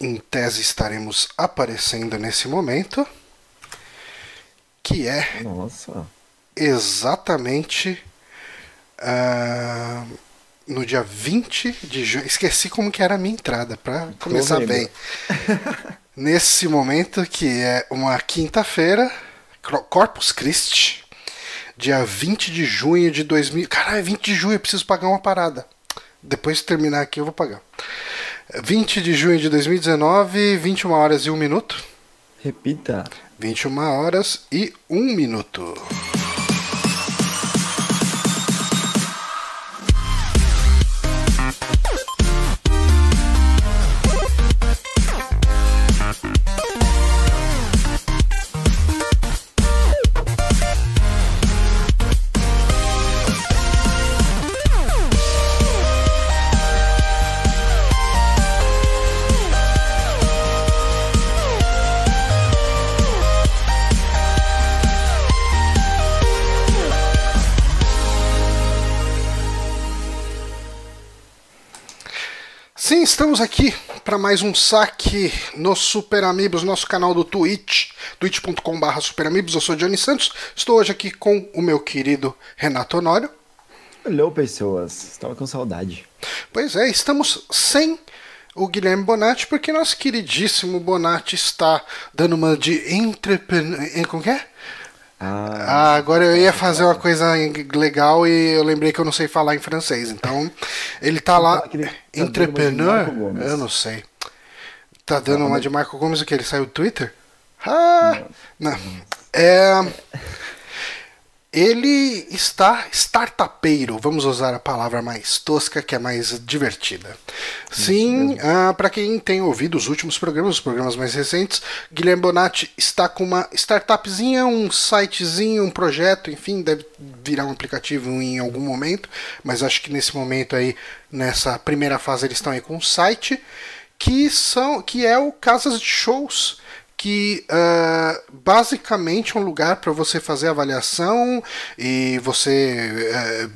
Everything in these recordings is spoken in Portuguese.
em tese estaremos aparecendo nesse momento, que é Nossa. exatamente ah, no dia 20 de junho. Esqueci como que era a minha entrada para começar bem. Nesse momento que é uma quinta-feira, Corpus Christi, dia 20 de junho de 2000. Caralho, 20 de junho eu preciso pagar uma parada. Depois de terminar aqui eu vou pagar. 20 de junho de 2019, 21 horas e 1 minuto. Repita. 21 horas e 1 minuto. Estamos aqui para mais um saque no Super Amigos, nosso canal do Twitch, twitch.com.br Super Amigos. Eu sou Johnny Santos, estou hoje aqui com o meu querido Renato Honório. Hello, pessoas. Estava com saudade. Pois é, estamos sem o Guilherme Bonatti, porque nosso queridíssimo Bonatti está dando uma de entrepreneur. Como que é? Ah, Ah, agora eu ia fazer uma coisa legal e eu lembrei que eu não sei falar em francês. Então, ele tá lá. tá Entrepreneur? Eu não sei. Tá dando uma de Marco Gomes o que? Ele saiu do Twitter? Ah! Não. É. Ele está startupeiro, vamos usar a palavra mais tosca, que é mais divertida. Sim, ah, para quem tem ouvido os últimos programas, os programas mais recentes, Guilherme Bonatti está com uma startupzinha, um sitezinho, um projeto, enfim, deve virar um aplicativo em algum momento, mas acho que nesse momento aí, nessa primeira fase, eles estão aí com um site que são que é o Casas de Shows que ah, basicamente é um lugar para você fazer avaliação e você eh,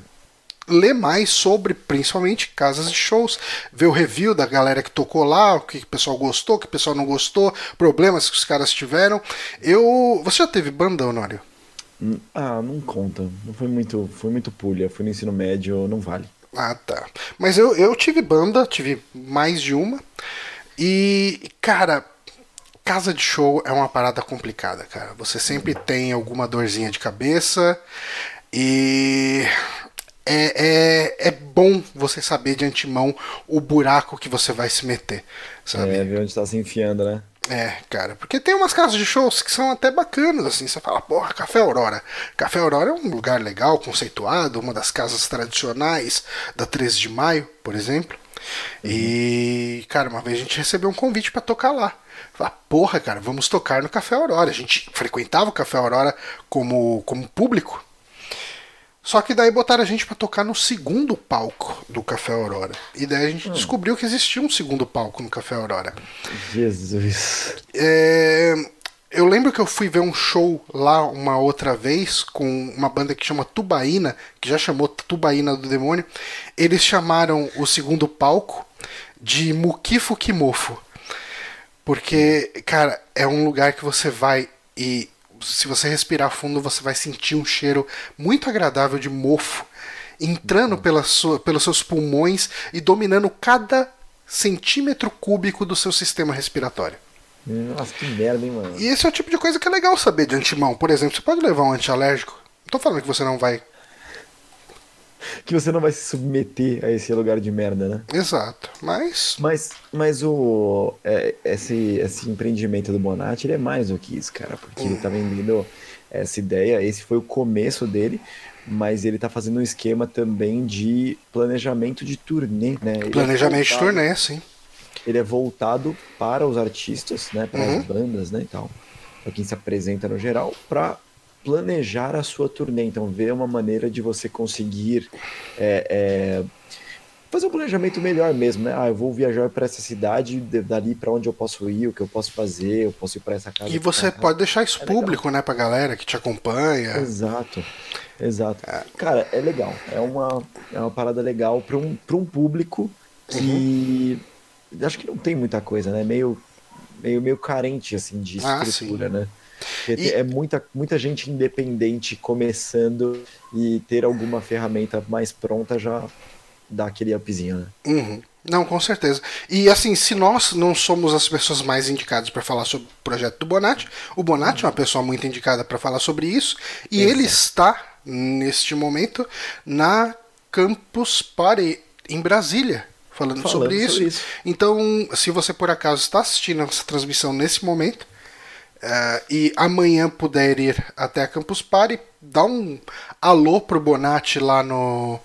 ler mais sobre principalmente casas de shows, ver o review da galera que tocou lá, o que o pessoal gostou, o que o pessoal não gostou, problemas que os caras tiveram. Eu, você já teve banda, Honório? ah, não conta. Não foi muito, foi muito pulha. Fui no ensino médio, não vale. Ah, tá. Mas eu, eu tive banda, tive mais de uma. E, cara, casa de show é uma parada complicada, cara. Você sempre tem alguma dorzinha de cabeça. E é, é, é bom você saber de antemão o buraco que você vai se meter, sabe? É, ver onde tá se enfiando, né? É, cara, porque tem umas casas de shows que são até bacanas, assim, você fala, porra, Café Aurora. Café Aurora é um lugar legal, conceituado, uma das casas tradicionais da 13 de maio, por exemplo. E, cara, uma vez a gente recebeu um convite pra tocar lá. Falar, porra, cara, vamos tocar no Café Aurora. A gente frequentava o Café Aurora como, como público. Só que daí botaram a gente pra tocar no segundo palco do Café Aurora. E daí a gente descobriu que existia um segundo palco no Café Aurora. Jesus. É, eu lembro que eu fui ver um show lá uma outra vez com uma banda que chama Tubaína, que já chamou Tubaína do Demônio. Eles chamaram o segundo palco de Mukifo Kimofo. Porque, cara, é um lugar que você vai e se você respirar fundo, você vai sentir um cheiro muito agradável de mofo entrando pela sua, pelos seus pulmões e dominando cada centímetro cúbico do seu sistema respiratório. Nossa, que merda, hein, mano. E esse é o tipo de coisa que é legal saber de antemão. Por exemplo, você pode levar um antialérgico. Não tô falando que você não vai. Que você não vai se submeter a esse lugar de merda, né? Exato. Mas. Mas, mas o, é, esse, esse empreendimento do Bonatti, ele é mais do que isso, cara, porque ele tá vendendo essa ideia, esse foi o começo dele, mas ele tá fazendo um esquema também de planejamento de turnê, né? Ele é Planejamento de voltado- turnê, sim. Ele é voltado para os artistas, né, para Uhum. as bandas, né, e tal, para quem se apresenta no geral, para planejar a sua turnê. Então, ver uma maneira de você conseguir é, é, fazer um planejamento melhor mesmo, né? Ah, eu vou viajar para essa cidade, de- dali para onde eu posso ir, o que eu posso fazer, eu posso ir para essa casa. E você casa. pode deixar isso É legal. público, né, pra galera que te acompanha. Exato. Exato. Cara, é legal. É uma, é uma parada legal para um, pra um público que acho que não tem muita coisa, né? Meio, meio, meio carente, assim, de Ah, estrutura, né? E- É muita, muita gente independente começando e ter alguma ferramenta mais pronta já dá aquele upzinho, né? Uhum. Não, com certeza. E assim, se nós não somos as pessoas mais indicadas para falar sobre o projeto do Bonatti, o Bonatti é uma pessoa muito indicada para falar sobre isso, e Exato. ele está, neste momento, na Campus Party, em Brasília, falando, Falando sobre, sobre isso. isso. Então, se você por acaso está assistindo essa transmissão nesse momento, eh, e amanhã puder ir até a Campus Party, dá um alô pro Bonatti lá no,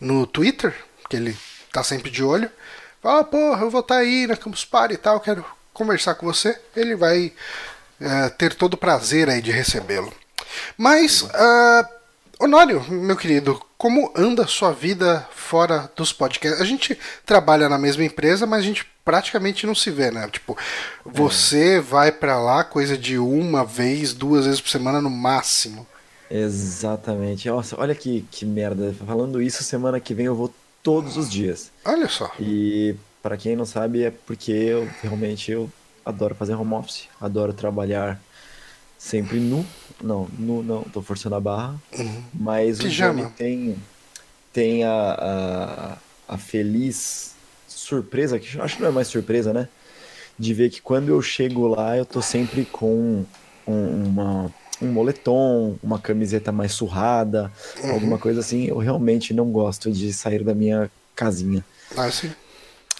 no Twitter, que ele tá sempre de olho. Fala, porra, eu vou estar aí na Campus Party e tal, quero conversar com você. Ele vai eh, ter todo o prazer aí de recebê-lo. Mas, ah, Honório, meu querido, como anda a sua vida fora dos podcasts? A gente trabalha na mesma empresa, mas a gente praticamente não se vê, né? Tipo, você vai pra lá coisa de uma vez, duas vezes por semana no máximo. Exatamente. Nossa, olha que, que merda. Falando isso, semana que vem eu vou todos os dias. Olha só. E para quem não sabe, é porque eu realmente eu adoro fazer home office, adoro trabalhar sempre nu. Não, nu não, tô forçando a barra. Mas o Pijama. Johnny tem, tem a, a, a feliz surpresa, que eu acho que não é mais surpresa, né? De ver que quando eu chego lá, eu tô sempre com um, uma, um moletom, uma camiseta mais surrada, alguma coisa assim. Eu realmente não gosto de sair da minha casinha. Ah, sim.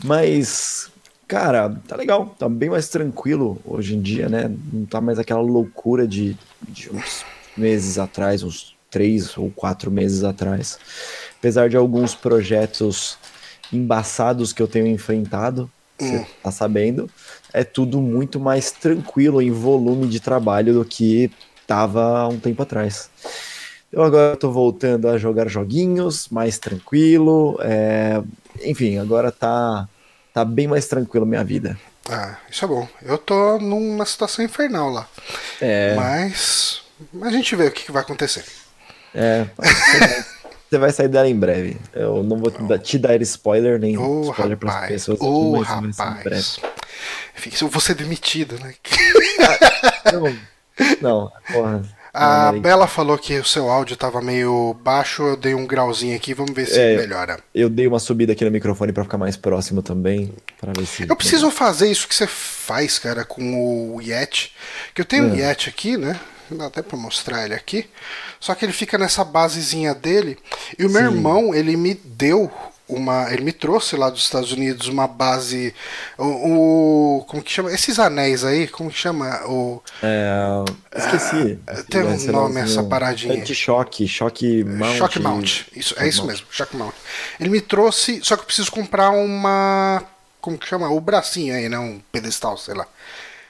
Mas, cara, tá legal, tá bem mais tranquilo hoje em dia, né? Não tá mais aquela loucura de, de uns meses atrás, uns três ou quatro meses atrás. Apesar de alguns projetos embaçados que eu tenho enfrentado, você tá sabendo, é tudo muito mais tranquilo em volume de trabalho do que tava há um tempo atrás. Eu agora tô voltando a jogar joguinhos, mais tranquilo. é, Enfim, agora tá, tá bem mais tranquilo minha vida. Ah, isso é bom. Eu tô numa situação infernal lá. É, Mas a gente vê o que, que vai acontecer. é, você vai sair dela em breve. Eu não vou te dar- te dar spoiler, nem Ô, spoiler pras rapaz. pessoas aqui, Ô, mas vai ser em breve. rapaz. Enfim, eu vou ser demitido, né? Não, não, porra. A. Bela falou que o seu áudio tava meio baixo, eu dei um grauzinho aqui, vamos ver se É. melhora. Eu dei uma subida aqui no microfone pra ficar mais próximo também, para ver se. Eu preciso fazer isso que você faz, cara, com o Yeti. Que eu tenho um É. Yeti aqui, né? Dá até pra mostrar ele aqui. Só que ele fica nessa basezinha dele. E o meu Sim. irmão, ele me deu uma. Ele me trouxe lá dos Estados Unidos uma base. O. o- como que chama? Esses anéis aí, como que chama? O. É, esqueci. tem um nome essa paradinha. Anti-choque, choque mount. Shock Mount. Isso, é isso mesmo, Shock Mount. Ele me trouxe, só que eu preciso comprar uma. Como que chama? O bracinho aí, né? Um pedestal, sei lá.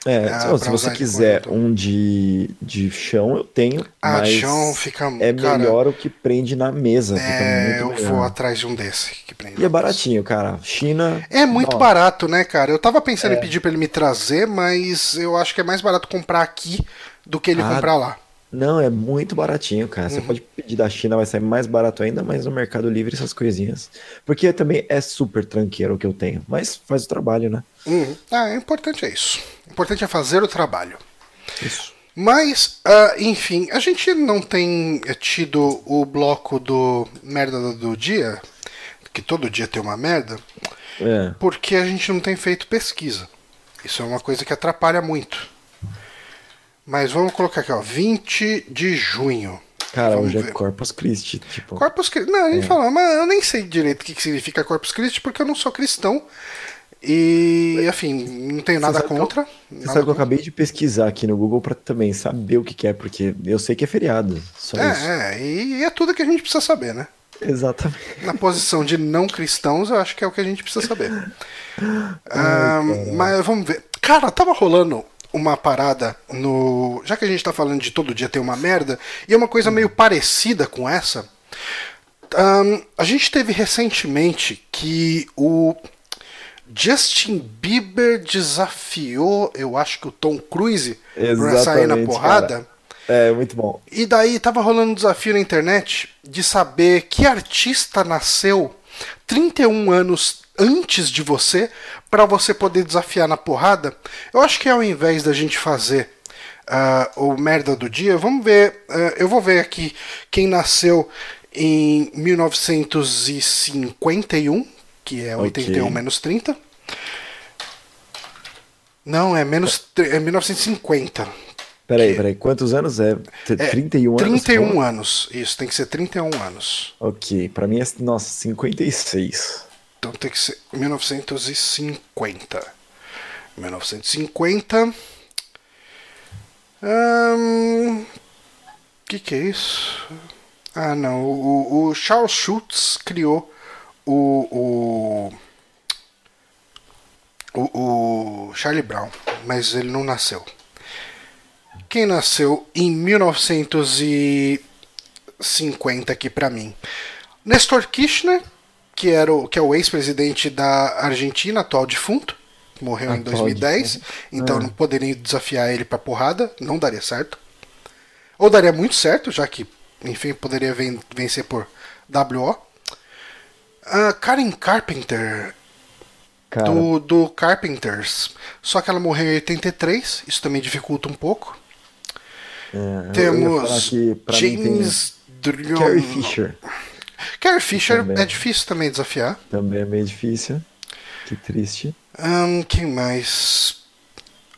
É, Ah, se- você quiser um de, de chão, eu tenho. Ah, mas chão fica. É cara, melhor o que prende na mesa. É, eu muito vou melhor. atrás de um desse. Que prende E é baratinho, cara. China. É muito ó, barato, né, cara? Eu tava pensando É. em pedir pra ele me trazer, mas eu acho que é mais barato comprar aqui do que ele Ah, comprar lá. Não, é muito baratinho, cara. Uhum. Você pode pedir da China, vai sair mais barato ainda, mas no Mercado Livre essas coisinhas. Porque também é super tranqueiro o que eu tenho. Mas faz o trabalho, né? Uhum. Ah, é importante é isso. O importante é fazer o trabalho. Isso. Mas, ah, enfim, a gente não tem tido o bloco do merda do- dia, que todo dia tem uma merda, É. porque a gente não tem feito pesquisa. Isso é uma coisa que atrapalha muito. Mas vamos colocar aqui, ó, 20 de junho. Cara, Vamos hoje é ver. Corpus Christi. Tipo, Corpus Christi. Não, a gente fala, mas eu nem sei direito o que significa Corpus Christi, porque eu não sou cristão. E, enfim, não tenho nada sabe que eu- contra. Nada sabe que eu contra. acabei de pesquisar aqui no Google pra também saber o que que é, porque eu sei que é feriado. Só isso. É, é, e é tudo que a gente precisa saber, né? Exatamente. Na posição de não cristãos, eu acho que é o que a gente precisa saber. Ah, mas vamos ver. Cara, tava rolando uma parada no. Já que a gente tá falando de todo dia ter uma merda, e é uma coisa meio parecida com essa. Ahn, a gente teve recentemente que o Justin Bieber desafiou, eu acho que o Tom Cruise, pra sair na Exatamente, porrada. cara. É, muito bom. E daí tava rolando um desafio na internet de saber que artista nasceu 31 anos antes de você para você poder desafiar na porrada. Eu acho que ao invés da gente fazer uh, o merda do dia, vamos ver. Uh, eu vou ver aqui quem nasceu em 1951, que é 81 okay. menos 30. Não, é menos é 1950. Peraí, peraí, quantos anos é? 31 é, anos? 31 anos, isso, tem que ser 31 anos. Ok, pra mim é, nossa, 56. Então tem que ser 1950. 1950. O um, que, que é isso? Ah, não. O, o Charles Schultz criou o, o, o, o Charlie Brown, mas ele não nasceu. Quem nasceu em 1950 aqui para mim? Nestor Kirchner, que, era o, que é o ex-presidente da Argentina, atual defunto, morreu em 2010, então ah. não poderia desafiar ele para porrada, não daria certo. Ou daria muito certo, já que, enfim, poderia ven vencer por WO. Uh, Karen Carpenter, do, do Carpenters, só que ela morreu em 83, isso também dificulta um pouco. É, Temos James Drummond. Carrie Fisher. Carrie Fisher também. é difícil também desafiar. Também é meio difícil. Que triste. Um, quem mais?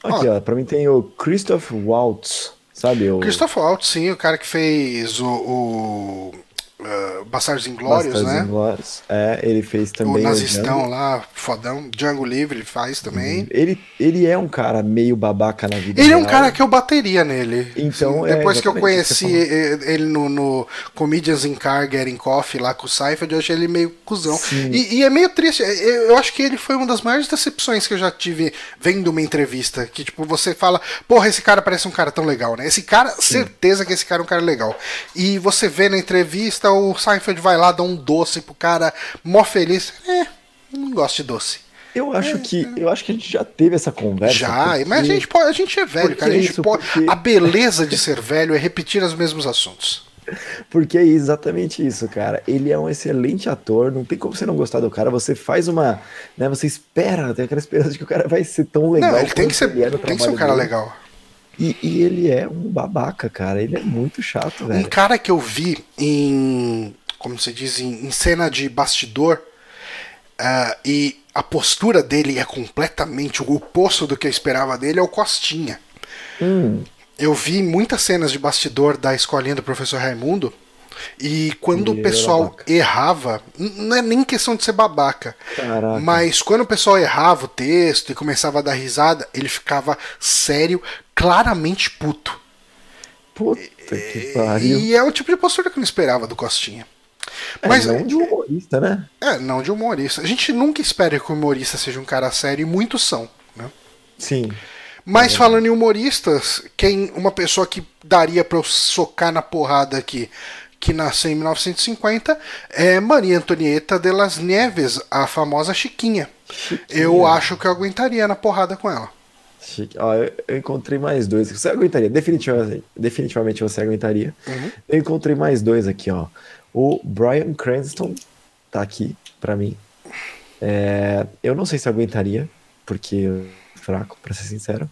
Aqui, ó, pra mim tem o Christoph Waltz, sabe? O... Christoph Waltz, sim, o cara que fez o, o uh, Bastardos Inglórios, né? Inglórios. É, ele fez também. O nazistão o lá, fodão. Django Livre ele faz também. Ele, ele é um cara meio babaca na vida. Ele real. é um cara que eu bateria nele. Então, é, Depois que eu conheci ele no, no Comedians in Car Getting Coffee lá com o Seifert, eu achei ele meio cuzão. E, e, é meio triste. Eu acho que ele foi uma das maiores decepções que eu já tive vendo uma entrevista. Que, tipo, você fala, porra, esse cara parece um cara tão legal, né? Esse cara, Sim. certeza que esse cara é um cara legal. E você vê na entrevista o Seinfeld vai lá dar um doce pro cara, mó feliz. É, não gosto de doce. Eu acho é, que eu acho que a gente já teve essa conversa. Já, porque... mas a gente pode, a gente é velho, cara. A, gente isso, pode, porque... a beleza de ser velho é repetir os mesmos assuntos. Porque é exatamente isso, cara. Ele é um excelente ator, não tem como você não gostar do cara. Você faz uma. Né, você espera, tem aquela esperança de que o cara vai ser tão legal. Não, ele tem que ser, é tem que ser um cara dele. legal. E, e, ele é um babaca, cara. Ele é muito chato, velho. Um cara que eu vi em. Como se diz? Em, em cena de bastidor. Uh, e a postura dele é completamente o oposto do que eu esperava dele, é o Costinha. Hum. Eu vi muitas cenas de bastidor da escolinha do professor Raimundo. E quando o pessoal errava, não é nem questão de ser babaca, Caraca. mas quando o pessoal errava o texto e começava a dar risada, ele ficava sério, claramente puto. Puta que pariu. E é o tipo de postura que eu não esperava do Costinha. É, mas não de humorista, né? É, não de humorista. A gente nunca espera que o humorista seja um cara sério e muitos são, né? Sim. Mas é. falando em humoristas, quem uma pessoa que daria para eu socar na porrada aqui, que nasceu em 1950, é Maria Antonieta de las Nieves, a famosa Chiquinha. Chiquinha. Eu acho que eu aguentaria na porrada com ela. Chique. Ó, eu, eu, encontrei mais dois. Você aguentaria, definitivamente, definitivamente você aguentaria. Uhum. Eu encontrei mais dois aqui, ó. O Brian Cranston tá aqui para mim. É, eu não sei se aguentaria, porque fraco, para ser sincero.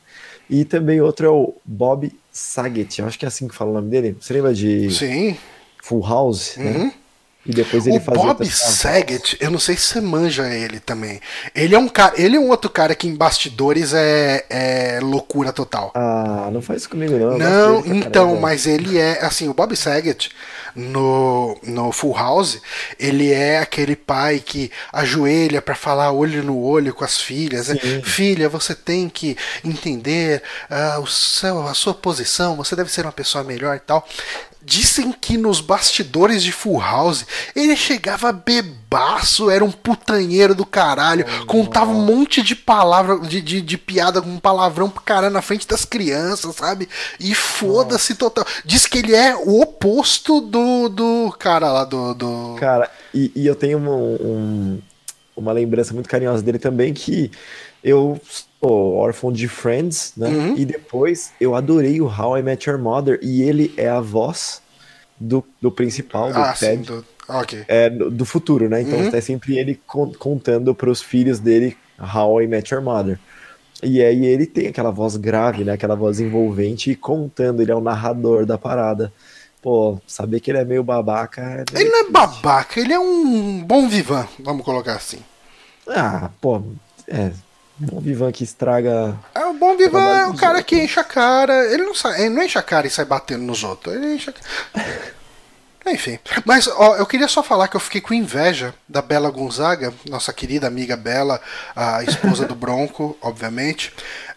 E também outro é o Bob Saget, eu acho que é assim que fala o nome dele. Você lembra de Sim. Full House? Né? Uhum. Né? E depois ele o fazia Bob Saget, eu não sei se você manja ele também. Ele é um cara, ele é um outro cara que em bastidores é, é loucura total. Ah, não faz isso comigo não. Não, então, caramba. mas ele é assim, o Bob Saget no, no Full House, ele é aquele pai que ajoelha para falar olho no olho com as filhas. Né? Filha, você tem que entender uh, o seu, a sua posição, você deve ser uma pessoa melhor e tal. Dizem que nos bastidores de Full House ele chegava bebaço, era um putanheiro do caralho, oh, contava um monte de palavra, de, de, de, piada com palavrão pro caralho na frente das crianças, sabe? E foda-se total. Diz que ele é o oposto do, do cara lá do. do... Cara, e, e eu tenho um, um uma lembrança muito carinhosa dele também, que eu sou órfão de Friends, né? Uhum. E depois eu adorei o How I Met Your Mother, e ele é a voz do, do principal, do ah, Ted. Sim, do... Okay. É, do futuro, né? Então uhum. é sempre ele contando para os filhos dele How I Met Your Mother. E aí ele tem aquela voz grave, né? Aquela voz envolvente e contando, ele é o narrador da parada. Pô, saber que ele é meio babaca. É ele não é babaca, ele é um bom vivan, vamos colocar assim. Ah, pô, é. Bom vivan que estraga. É, o bom vivan é o cara outros. que enche a cara. Ele não, sai, ele não enche a cara e sai batendo nos outros. Ele enche a cara. Enfim, mas ó, eu queria só falar que eu fiquei com inveja da Bela Gonzaga, nossa querida amiga Bela, a esposa do Bronco, obviamente,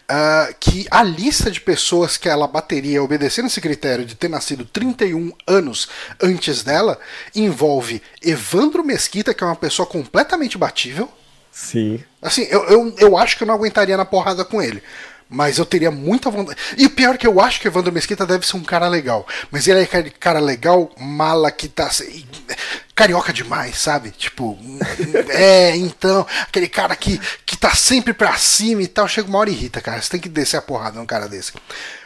uh, que a lista de pessoas que ela bateria obedecendo esse critério de ter nascido 31 anos antes dela envolve Evandro Mesquita, que é uma pessoa completamente batível. Sim. Assim, eu, eu, eu acho que eu não aguentaria na porrada com ele. Mas eu teria muita vontade. E o pior é que eu acho que o Evandro Mesquita deve ser um cara legal. Mas ele é aquele cara legal, mala que tá. Carioca demais, sabe? Tipo, é, então, aquele cara que, que tá sempre pra cima e tal, chega uma hora e irrita, cara. Você tem que descer a porrada num cara desse.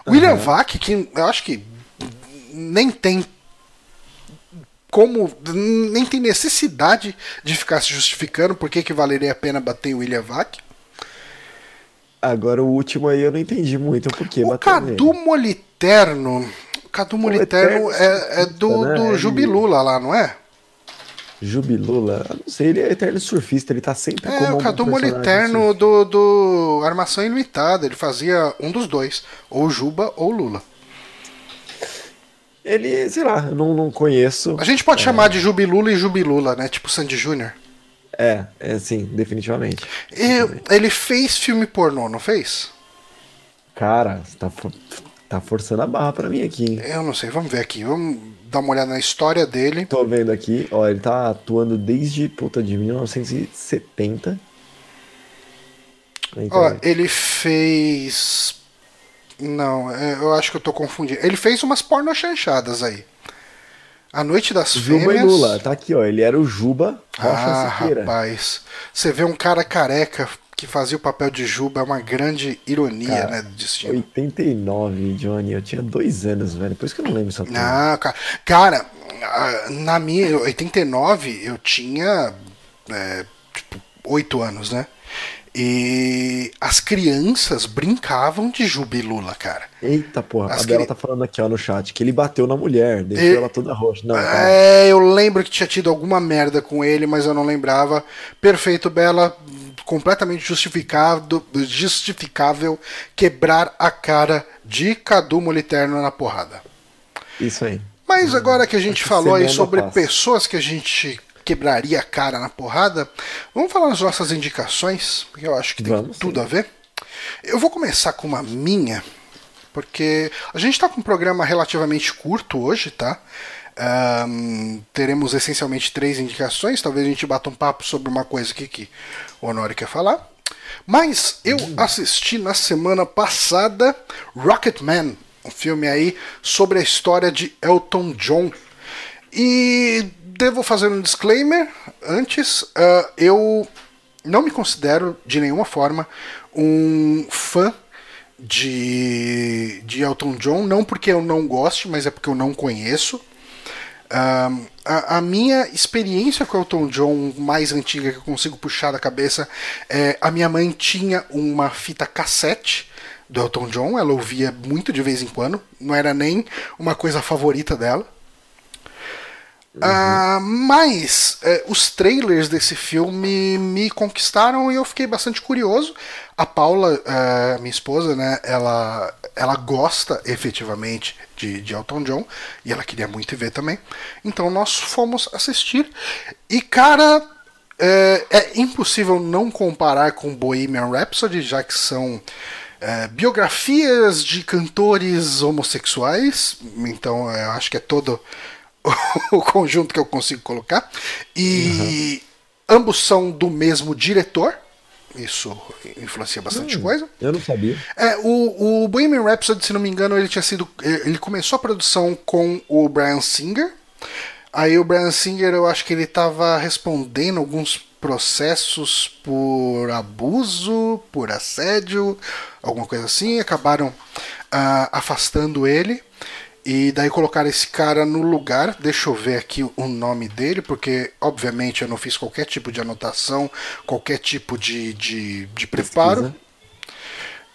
Uhum. William Vac, que eu acho que nem tem como nem tem necessidade de ficar se justificando por que, que valeria a pena bater o William Vac. Agora o último aí eu não entendi muito porque O Cadu Moliterno. O Cadu Moliterno é, é, do, né? do Jubilula lá, não é? Jubilula? Eu não sei, ele é eterno surfista, ele tá sempre é, como. É, o Cadu Moliterno do, do Armação Ilimitada, ele fazia um dos dois, ou Juba ou Lula. Ele, sei lá, eu não, não conheço. A gente pode é... chamar de Jubilula e Jubilula, né? Tipo Sandy Júnior. É, é sim, definitivamente. E ele fez filme pornô, não fez? Cara, tá, tá forçando a barra pra mim aqui, hein? Eu não sei, vamos ver aqui. Vamos dar uma olhada na história dele. Tô vendo aqui, ó, ele tá atuando desde, puta, de 1970. Ó, ele fez. Não, é, eu acho que eu tô confundindo. Ele fez umas porno chanchadas aí. A Noite das Juba Fêmeas. Juba e Lula, tá aqui, ó. Ele era o Juba Rocha ah, Siqueira. rapaz. Você vê um cara careca que fazia o papel de Juba, é uma grande ironia, cara, né, do destino. 89, Johnny. Eu tinha dois anos, velho. Por isso que eu não lembro essa coisa. Não, cara. Cara, na minha. 89, eu tinha. É, tipo, oito anos, né? E as crianças brincavam de Jubilula, cara. Eita porra, as a Bela cri... tá falando aqui ó, no chat que ele bateu na mulher, deixou e... ela toda roxa. Não, é, eu lembro que tinha tido alguma merda com ele, mas eu não lembrava. Perfeito, Bela, completamente justificado, justificável quebrar a cara de Cadu Moliterno na porrada. Isso aí. Mas agora que a gente falou aí sobre passa. pessoas que a gente quebraria a cara na porrada, vamos falar nas nossas indicações, porque eu acho que tem vamos, tudo sim. a ver. Eu vou começar com uma minha, porque a gente está com um programa relativamente curto hoje, tá? Um, teremos essencialmente três indicações. Talvez a gente bata um papo sobre uma coisa aqui que o Honório quer falar. Mas eu hum. assisti na semana passada Rocketman, um filme aí sobre a história de Elton John. E devo fazer um disclaimer antes. Uh, eu não me considero de nenhuma forma um fã de, de Elton John, não porque eu não goste, mas é porque eu não conheço. A, a, minha experiência com Elton John mais antiga que eu consigo puxar da cabeça é a minha mãe tinha uma fita cassete do Elton John, ela ouvia muito de vez em quando, não era nem uma coisa favorita dela. Uhum. Uh, mas uh, os trailers desse filme me conquistaram e eu fiquei bastante curioso. A Paula, uh, minha esposa, né, ela, ela gosta efetivamente de, de Elton John e ela queria muito ver também. Então nós fomos assistir. E cara, é, é impossível não comparar com Bohemian Rhapsody, já que são é, biografias de cantores homossexuais. Então eu acho que é todo o conjunto que eu consigo colocar. E uhum. ambos são do mesmo diretor. Isso influencia bastante hum, coisa. Eu não sabia. É, o, o Bohemian Rhapsody, se não me engano, ele tinha sido. Ele começou a produção com o Brian Singer. Aí o Brian Singer, eu acho que ele estava respondendo alguns processos por abuso, por assédio, alguma coisa assim. Acabaram uh, afastando ele. E daí colocaram esse cara no lugar. Deixa eu ver aqui o nome dele, porque obviamente eu não fiz qualquer tipo de anotação, qualquer tipo de, de, de preparo.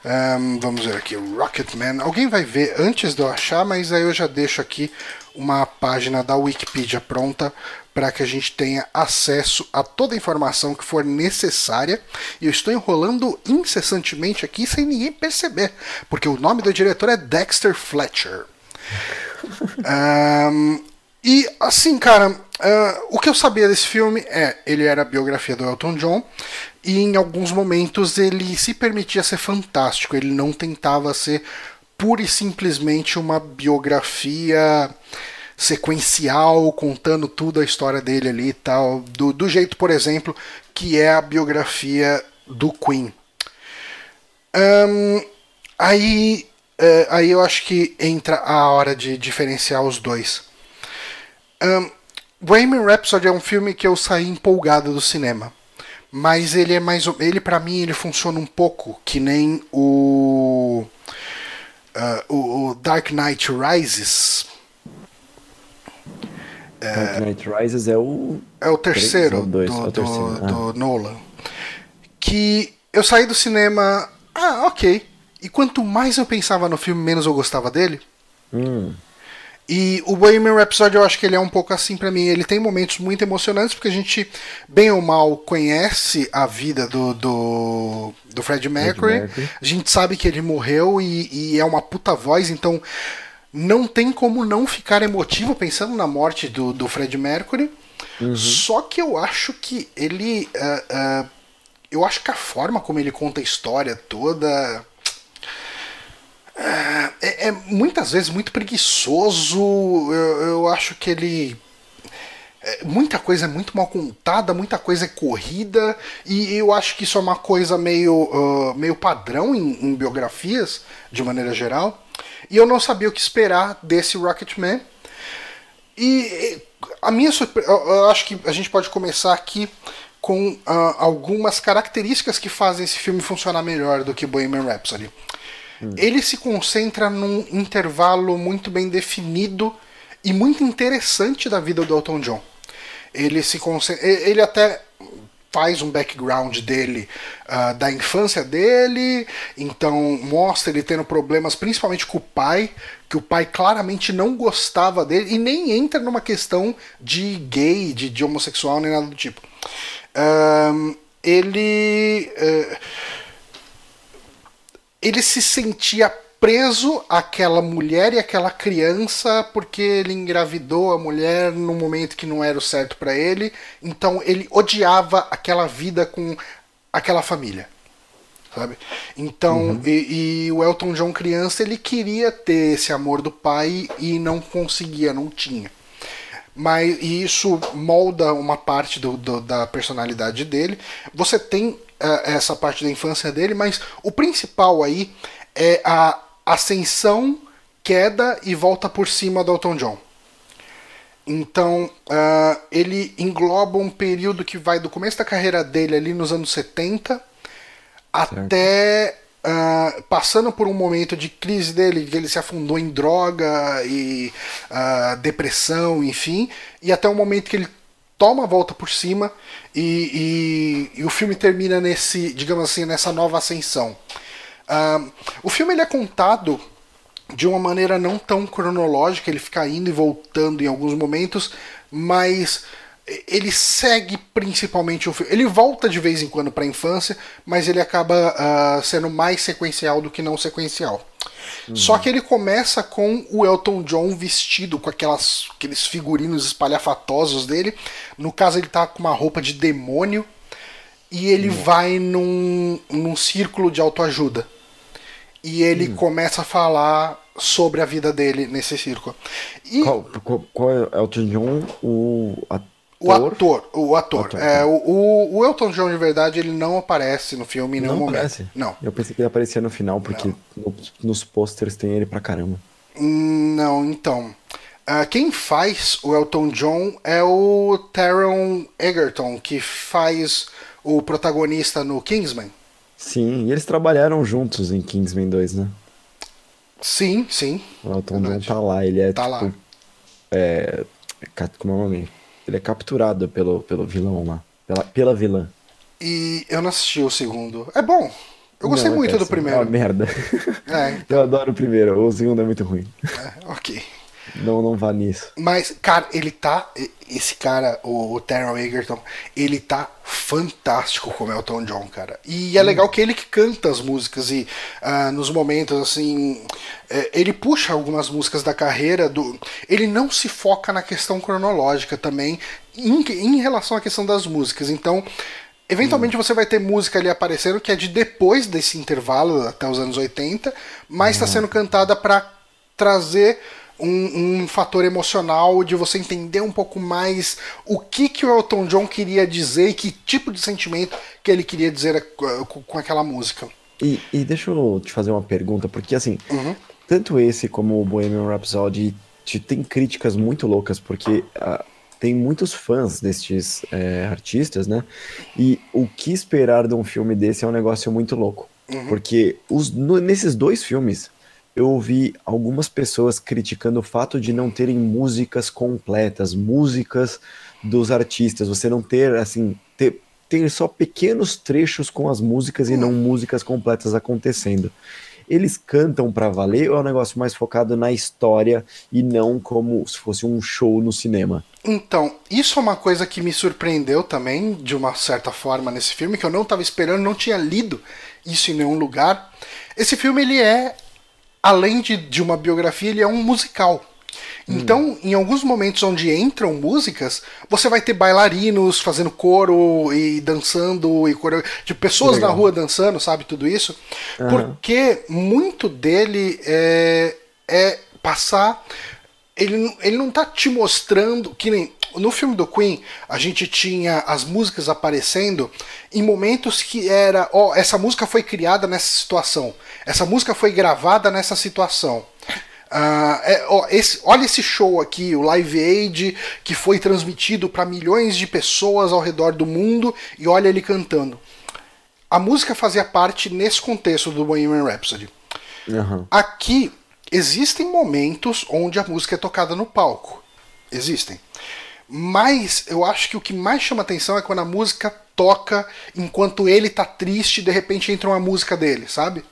Um, vamos ver aqui, Rocketman. Alguém vai ver antes de eu achar, mas aí eu já deixo aqui uma página da Wikipedia pronta para que a gente tenha acesso a toda a informação que for necessária. E eu estou enrolando incessantemente aqui sem ninguém perceber, porque o nome do diretor é Dexter Fletcher. um, e assim, cara, uh, o que eu sabia desse filme é ele era a biografia do Elton John e em alguns momentos ele se permitia ser fantástico, ele não tentava ser pura e simplesmente uma biografia sequencial, contando tudo a história dele ali e tal, do, do jeito, por exemplo, que é a biografia do Queen. Um, aí, uh, aí eu acho que entra a hora de diferenciar os dois. Um, Bohemian Rhapsody é um filme que eu saí empolgado do cinema, mas ele é mais, ele para mim ele funciona um pouco que nem o uh, o, o, Dark Knight Rises. Dark Knight Rises é o. É o terceiro, dois, do, é o terceiro. Do, ah. do, Nolan. Que eu saí do cinema. Ah, ok. E quanto mais eu pensava no filme, menos eu gostava dele. Hum. E o Bohemian Rhapsody eu acho que ele é um pouco assim para mim. Ele tem momentos muito emocionantes porque a gente, bem ou mal, conhece a vida do, do, do Fred Mercury. Mercury. A gente sabe que ele morreu e, e, é uma puta voz, então não tem como não ficar emotivo pensando na morte do, do Fred Mercury. Uhum. Só que eu acho que ele. Uh, uh, eu acho que a forma como ele conta a história toda é, é, muitas vezes muito preguiçoso. Eu, eu acho que ele. É, muita coisa é muito mal contada, muita coisa é corrida, e eu acho que isso é uma coisa meio, uh, meio padrão em, em, biografias, de maneira geral. E eu não sabia o que esperar desse Rocketman. E a minha surpresa. Eu acho que a gente pode começar aqui com uh, algumas características que fazem esse filme funcionar melhor do que Bohemian Rhapsody. Ele se concentra num intervalo muito bem definido e muito interessante da vida do Elton John. Ele se concentra, ele até faz um background dele uh, da infância dele, então mostra ele tendo problemas principalmente com o pai, que o pai claramente não gostava dele e nem entra numa questão de gay, de, de homossexual nem nada do tipo. Ele uh, ele se sentia preso àquela mulher e àquela criança porque ele engravidou a mulher no momento que não era o certo para ele. Então ele odiava aquela vida com aquela família. Sabe? Então, uhum. e, e, o Elton John criança, ele queria ter esse amor do pai e não conseguia, não tinha. Mas e isso molda uma parte do, do da personalidade dele. Você tem essa parte da infância dele, mas o principal aí é a ascensão, queda e volta por cima do Elton John. Então, uh, ele engloba um período que vai do começo da carreira dele ali nos anos 70 certo. até uh, passando por um momento de crise dele, que ele se afundou em droga e uh, depressão, enfim, e até o momento que ele toma a volta por cima e, e, e, o filme termina nesse, digamos assim, nessa nova ascensão. O filme ele é contado de uma maneira não tão cronológica, ele fica indo e voltando em alguns momentos, mas ele segue principalmente o filme. Ele volta de vez em quando para a infância, mas ele acaba uh, sendo mais sequencial do que não sequencial. Uhum. Só que ele começa com o Elton John vestido com aquelas, aqueles figurinos espalhafatosos dele. No caso, ele tá com uma roupa de demônio. E ele uhum. vai num, num círculo de autoajuda. E ele uhum. começa a falar sobre a vida dele nesse círculo. E... Qual, qual, qual é Elton John? O o ator, o ator. ator é, o, o Elton John, de verdade, ele não aparece no filme em nenhum não momento. Aparece? Não. Eu pensei que ele aparecia no final, porque no, nos posters tem ele pra caramba. Não, então. Uh, quem faz o Elton John é o Taron Egerton, que faz o protagonista no Kingsman. Sim, e eles trabalharam juntos em Kingsman 2, né? Sim, sim. O Elton Verdade. John tá lá, ele é tá tipo. Lá. É, como é o nome? Ele é capturado pelo, pelo vilão lá. Pela, pela vilã. E eu não assisti o segundo. É bom. Eu gostei não, é muito do primeiro. É uma merda. É, então. Eu adoro o primeiro, o segundo é muito ruim. É, ok. Não, não vá nisso. Mas, cara, ele tá. Esse cara, o, o Taron Egerton, ele tá fantástico como Elton John, cara. E é hum. legal que ele que canta as músicas e uh, nos momentos assim. É, ele puxa algumas músicas da carreira do. Ele não se foca na questão cronológica também em, em relação à questão das músicas. Então. Eventualmente hum. você vai ter música ali aparecendo que é de depois desse intervalo, até os anos 80, mas está hum. sendo cantada para trazer um, um, fator emocional de você entender um pouco mais o que, que o Elton John queria dizer e que tipo de sentimento que ele queria dizer uh, com aquela música. E, e deixa eu te fazer uma pergunta, porque assim, uhum. tanto esse como o Bohemian Rhapsody te, tem críticas muito loucas, porque uh, tem muitos fãs destes é, artistas, né? E o que esperar de um filme desse é um negócio muito louco. Uhum. Porque os, no, nesses dois filmes, eu ouvi algumas pessoas criticando o fato de não terem músicas completas, músicas dos artistas, você não ter, assim, ter, ter só pequenos trechos com as músicas e não músicas completas acontecendo. Eles cantam para valer ou é um negócio mais focado na história e não como se fosse um show no cinema? Então, isso é uma coisa que me surpreendeu também, de uma certa forma, nesse filme, que eu não estava esperando, não tinha lido isso em nenhum lugar. Esse filme, ele é além de, de uma biografia, ele é um musical. Então, hum. em alguns momentos onde entram músicas, você vai ter bailarinos fazendo coro e dançando e coro, de pessoas na rua dançando, sabe tudo isso? Uhum. Porque muito dele é, é passar ele, ele não tá te mostrando que nem no filme do Queen a gente tinha as músicas aparecendo em momentos que era ó oh, essa música foi criada nessa situação essa música foi gravada nessa situação. Uh, é, ó, esse, olha esse show aqui o Live Aid que foi transmitido para milhões de pessoas ao redor do mundo e olha ele cantando. A música fazia parte nesse contexto do Bohemian Rhapsody. Uhum. aqui Existem momentos onde a música é tocada no palco. Existem. Mas eu acho que o que mais chama atenção é quando a música toca enquanto ele tá triste e de repente entra uma música dele, sabe?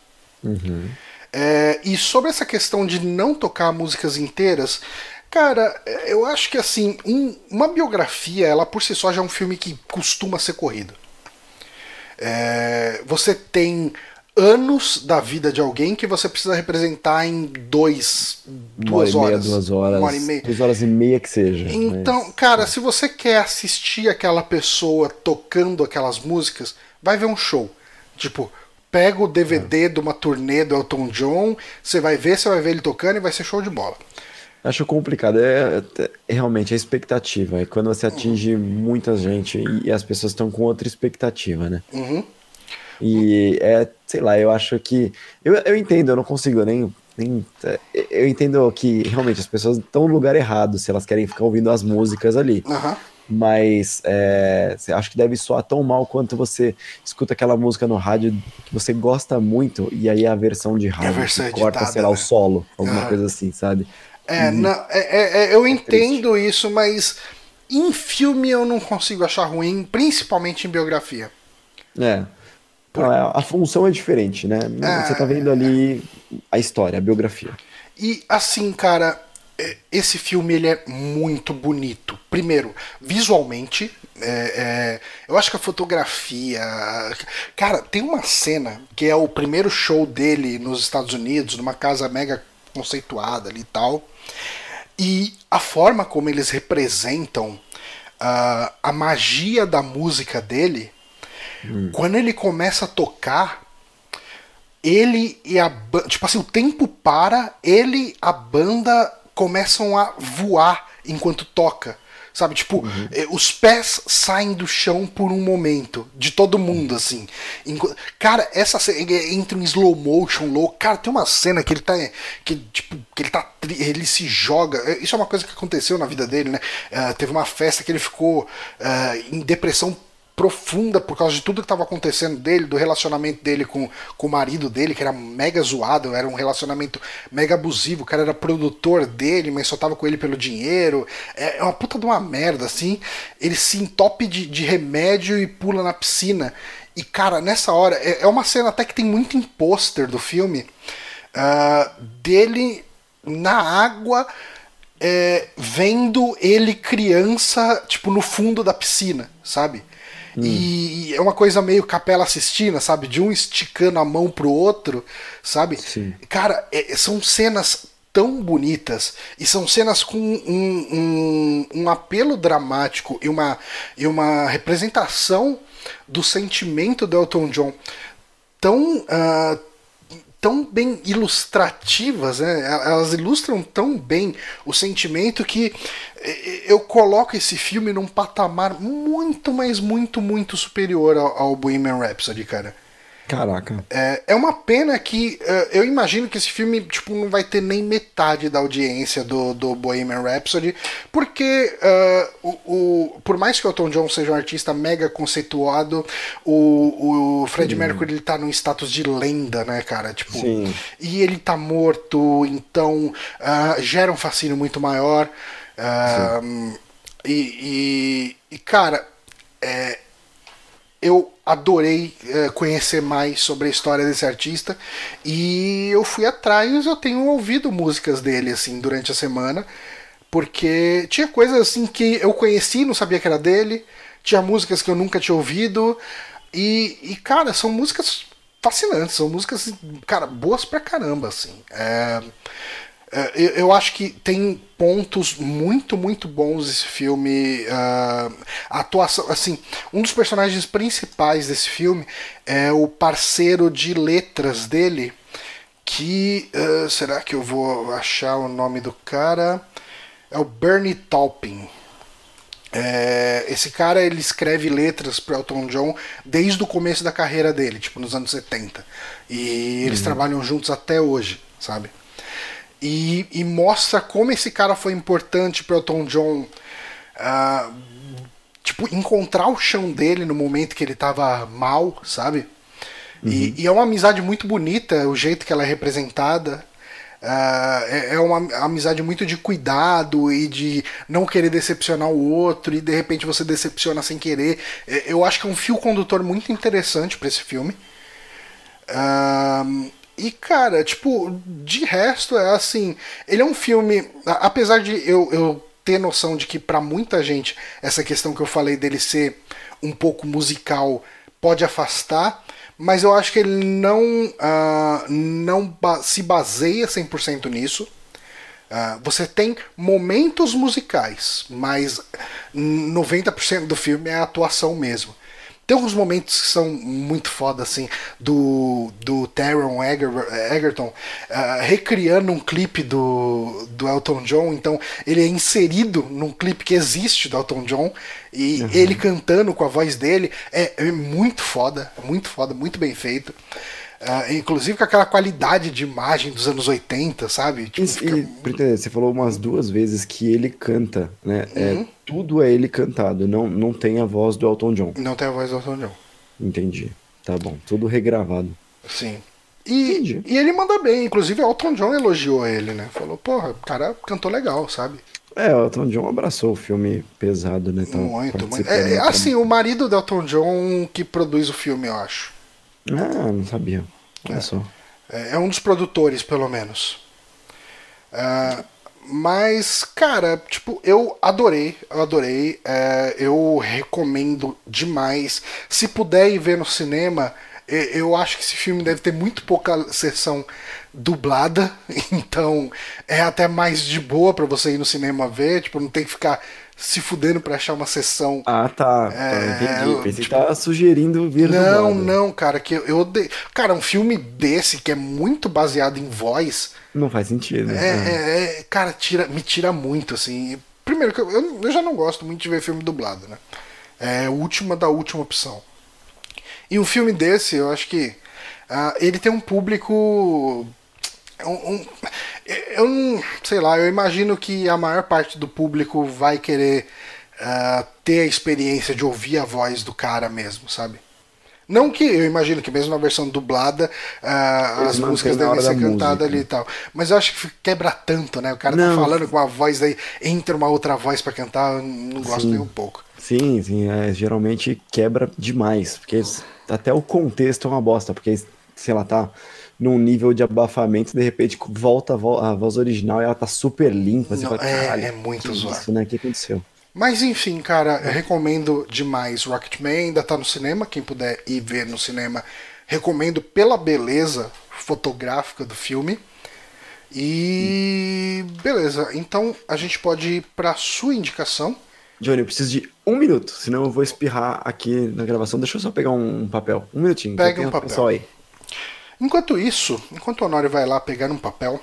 Uhum. É, e sobre essa questão de não tocar músicas inteiras, cara, eu acho que assim, um, uma biografia, ela por si só já é um filme que costuma ser corrido. É, você tem anos da vida de alguém que você precisa representar em dois, duas uma horas. Meia, duas horas. Uma hora e meia. Duas horas e meia que seja. Então, mas... cara, se você quer assistir aquela pessoa tocando aquelas músicas, vai ver um show. Tipo, pega o DVD é. de uma turnê do Elton John, você vai ver, você vai ver ele tocando e vai ser show de bola. Acho complicado, é, é, é realmente a expectativa. É quando você atinge uhum. muita gente e, e as pessoas estão com outra expectativa, né? Uhum. E é, sei lá, eu acho que. Eu, eu entendo, eu não consigo nem. nem eu entendo que realmente as pessoas estão no lugar errado se elas querem ficar ouvindo as músicas ali. Uhum. Mas é, acho que deve soar tão mal quanto você escuta aquela música no rádio que você gosta muito e aí a versão de rádio versão corta, editada, sei lá, né? o solo, alguma uhum. coisa assim, sabe? É, não, é, é, é eu entendo isso, mas em filme eu não consigo achar ruim, principalmente em biografia. É. Não, é, a função é diferente, né? Você tá vendo ali a história, a biografia. E assim, cara, é, esse filme ele é muito bonito. Primeiro, visualmente, é, é, eu acho que a fotografia. Cara, tem uma cena que é o primeiro show dele nos Estados Unidos, numa casa mega conceituada ali e tal. E a forma como eles representam uh, a magia da música dele Hum. Quando ele começa a tocar, ele e a banda. Tipo assim, o tempo para, ele e a banda começam a voar enquanto toca. Sabe, tipo, uhum. os pés saem do chão por um momento, de todo mundo, assim. Cara, essa cena entra em slow motion, louco. Cara, tem uma cena que ele tá. Que, tipo, que ele tá. Ele se joga. É, isso é uma coisa que aconteceu na vida dele, né? Uh, teve uma festa que ele ficou uh, em depressão profunda por causa de tudo que estava acontecendo dele, do relacionamento dele com, com o marido dele, que era mega zoado, era um relacionamento mega abusivo, o cara era produtor dele, mas só tava com ele pelo dinheiro. É, é uma puta de uma merda, assim. Ele se entope de, de remédio e pula na piscina. E, cara, nessa hora, é, é uma cena até que tem muito em pôster do filme uh, dele na água. É, vendo ele criança, tipo, no fundo da piscina, sabe? Hum. E, é uma coisa meio capela assistina, sabe? De um esticando a mão pro outro, sabe? Sim. Cara, é, são cenas tão bonitas e são cenas com um, um, um apelo dramático e uma, e uma representação do sentimento do Elton John tão uh, tão bem ilustrativas, né? elas ilustram tão bem o sentimento que eu coloco esse filme num patamar muito, mas muito, muito superior ao, ao Bohemian Rhapsody, cara. Caraca. É, é uma pena que uh, eu imagino que esse filme tipo, não vai ter nem metade da audiência do, do Bohemian Rhapsody, porque uh, o, o, por mais que o Elton John seja um artista mega conceituado, o, o Fred Mercury ele tá num status de lenda, né, cara? Tipo, Sim. E ele tá morto, então uh, gera um fascínio muito maior. E, e, e, cara, é, eu adorei é, conhecer mais sobre a história desse artista e eu fui atrás, eu tenho ouvido músicas dele assim durante a semana, porque tinha coisas assim que eu conheci, não sabia que era dele, tinha músicas que eu nunca tinha ouvido e, e cara, são músicas fascinantes, são músicas, cara, boas pra caramba, assim. É, é, eu acho que tem pontos muito, muito bons esse filme. Uh, a atuação, assim, um dos personagens principais desse filme é o parceiro de letras dele, que uh, será que eu vou achar o nome do cara? É o Bernie Taupin. É, esse cara ele escreve letras para Elton John desde o começo da carreira dele, tipo nos anos 70. E eles uhum. trabalham juntos até hoje, sabe? E, e mostra como esse cara foi importante para o Tom John uh, tipo encontrar o chão dele no momento que ele estava mal, sabe? Uhum. E, e, é uma amizade muito bonita o jeito que ela é representada. Uh, é, é uma amizade muito de cuidado e de não querer decepcionar o outro e de repente você decepciona sem querer. É, eu acho que é um fio condutor muito interessante para esse filme. Uh, e, cara, tipo, de resto é assim. Ele é um filme. Apesar de eu, eu ter noção de que para muita gente essa questão que eu falei dele ser um pouco musical pode afastar, mas eu acho que ele não, uh, não se baseia 100% nisso. Uh, você tem momentos musicais, mas 90% do filme é a atuação mesmo. Tem alguns momentos que são muito foda, assim, do, do Taron Egerton uh, recriando um clipe do, do Elton John. Então, ele é inserido num clipe que existe do Elton John e uhum. ele cantando com a voz dele. É, é muito foda, muito foda, muito bem feito. Uh, inclusive com aquela qualidade de imagem dos anos 80, sabe? Tipo, fica... e, você falou umas duas vezes que ele canta, né? É, uhum. É, tudo é ele cantado, não, não tem a voz do Elton John. Não tem a voz do Elton John. Entendi. Tá bom, tudo regravado. Sim. E, e ele manda bem, inclusive o Elton John elogiou ele, né? Falou, porra, o cara cantou legal, sabe? É, o Elton John abraçou o filme pesado, né? Tá muito, muito. É, é assim, o marido do Elton John que produz o filme, eu acho. Ah, não sabia. Olha é. só. É, é um dos produtores, pelo menos. Uh, mas, cara, tipo, eu adorei, eu adorei. É, eu recomendo demais. Se puder ir ver no cinema, eu acho que esse filme deve ter muito pouca sessão dublada, então é até mais de boa para você ir no cinema ver, tipo, não tem que ficar se fudendo pra achar uma sessão. Ah, tá. tá é, entendi. Pensei tipo, que tá sugerindo vir Não, não, cara, que eu, eu Cara, um filme desse que é muito baseado em voz. Não faz sentido. É, é. é cara, tira, me tira muito, assim. primeiro, eu, eu já não gosto muito de ver filme dublado, né? É a última da última opção. E um filme desse, eu acho que uh, ele tem um público. Um, um, eu não. Sei lá, eu imagino que a maior parte do público vai querer uh, ter a experiência de ouvir a voz do cara mesmo, sabe? Não que eu imagino que mesmo na versão dublada uh, as músicas devem ser cantadas ali e tal. Mas eu acho que quebra tanto, né? O cara tá não. tá falando com uma voz, daí entra uma outra voz para cantar, eu não gosto sim. nem um pouco. Sim, sim, é, geralmente quebra demais, porque até o contexto é uma bosta, porque, sei lá, tá num nível de abafamento, de repente volta a voz original e ela tá super limpa. Não, fala, é, é muito zoado. Isso, né? O que aconteceu? Mas enfim, cara, eu recomendo demais Rocketman, ainda tá no cinema, quem puder ir ver no cinema, recomendo pela beleza fotográfica do filme. E beleza, então a gente pode ir para sua indicação. Johnny, eu preciso de um minuto, senão eu vou espirrar aqui na gravação. Deixa eu só pegar um papel. Um minutinho. Pega um papel. Aí. Enquanto isso, enquanto o Honório vai lá pegar um papel,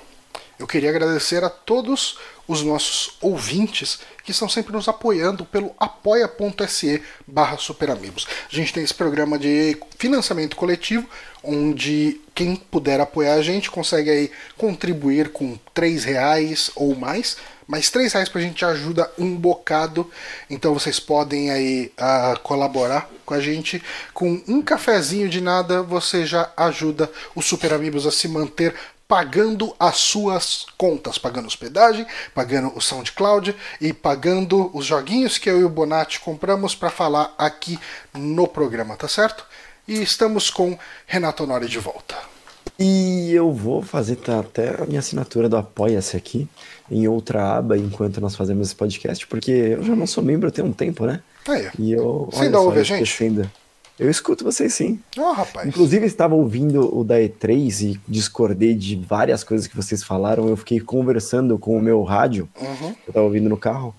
eu queria agradecer a todos os nossos ouvintes que estão sempre nos apoiando pelo apoia.se barra superamigos. A gente tem esse programa de financiamento coletivo, onde quem puder apoiar a gente consegue aí contribuir com três reais ou mais. Mas três reais pra gente ajuda um bocado. Então vocês podem aí uh, colaborar com a gente. Com um cafezinho de nada, você já ajuda os Super Amigos a se manter pagando as suas contas, pagando hospedagem, pagando o SoundCloud e pagando os joguinhos que eu e o Bonatti compramos para falar aqui no programa, tá certo? E estamos com Renato Honori de volta. E eu vou fazer tá, até a minha assinatura do Apoia-se aqui em outra aba enquanto nós fazemos esse podcast, porque eu já não sou membro tem um tempo, né? Aí. E eu. Você ainda ouve a gente? Eu escuto vocês sim. Oh, rapaz. Inclusive, estava ouvindo o da E3 e discordei de várias coisas que vocês falaram. Eu fiquei conversando com o meu rádio, uhum. eu estava ouvindo no carro,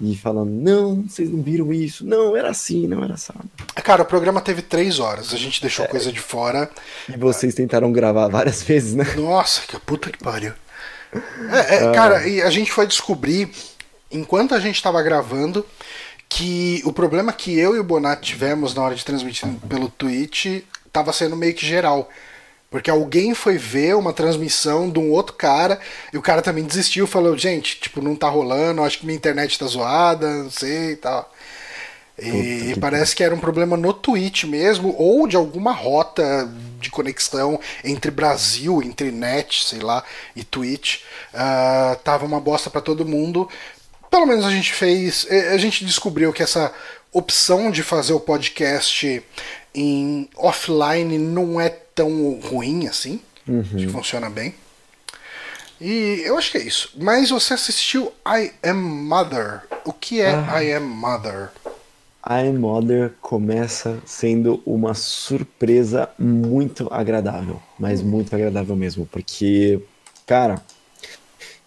e falando: não, vocês não viram isso, não, era assim, não era assim. Cara, o programa teve três horas, a gente deixou é. coisa de fora. E vocês tentaram gravar várias vezes, né? Nossa, que puta que pariu. É, é, ah. Cara, e a gente foi descobrir, enquanto a gente estava gravando, que o problema que eu e o Bonatti tivemos na hora de transmitir pelo Twitch estava sendo meio que geral. Porque alguém foi ver uma transmissão de um outro cara e o cara também desistiu, falou, gente, tipo, não tá rolando, acho que minha internet tá zoada, não sei e tal. E, e parece que era um problema no Twitch mesmo, ou de alguma rota de conexão entre Brasil, entre net, sei lá, e Twitch. Uh, tava uma bosta para todo mundo pelo menos a gente fez. É, a gente descobriu que essa opção de fazer o podcast em offline não é tão ruim assim. Uhum. Funciona bem. E eu acho que é isso. Mas você assistiu I Am Mother. O que é ah. I Am Mother? I Am Mother começa sendo uma surpresa muito agradável. Mas muito agradável mesmo. Porque, cara,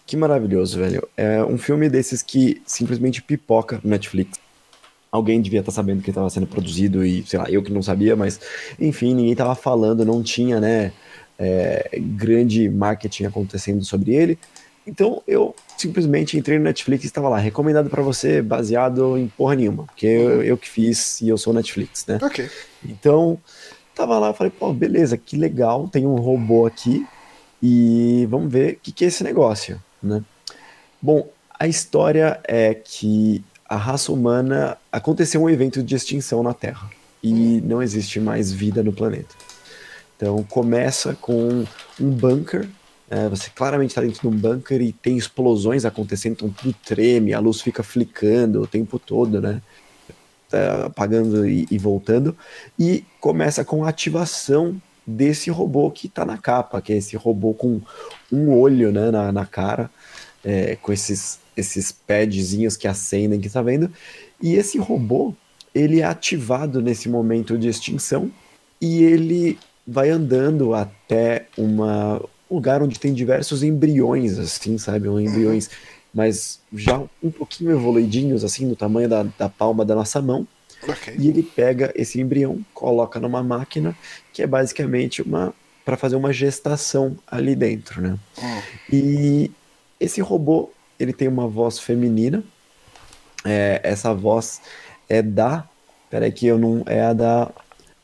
que maravilhoso, velho. É um filme desses que simplesmente pipoca no Netflix. Alguém devia estar tá sabendo que estava sendo produzido e, sei lá, eu que não sabia, mas enfim, ninguém estava falando, não tinha, né, é, grande marketing acontecendo sobre ele. Então eu simplesmente entrei no Netflix e estava lá, recomendado para você, baseado em porra nenhuma, porque eu, eu, que fiz e eu sou Netflix, né? Ok. Então, tava lá, falei, pô, beleza, que legal, tem um robô aqui e vamos ver o que, que é esse negócio. Né? Bom, a história é que a raça humana aconteceu um evento de extinção na Terra e não existe mais vida no planeta. Então começa com um bunker. É, você claramente está dentro de um bunker e tem explosões acontecendo, então tudo treme, a luz fica flicando o tempo todo, né? Tá apagando e, e voltando. E começa com a ativação desse robô que está na capa, que é esse robô com um olho né, na, na cara, é, com esses, esses padzinhos que acendem, que está vendo. E esse robô, ele é ativado nesse momento de extinção e ele vai andando até uma, um lugar onde tem diversos embriões, assim, sabe? Um embriões, mas já um pouquinho evoluidinhos, assim, do tamanho da, da palma da nossa mão. Okay. E ele pega esse embrião, coloca numa máquina que é basicamente uma para fazer uma gestação ali dentro, né? Hum. E esse robô ele tem uma voz feminina É, essa voz é da. Peraí, que eu não. É a da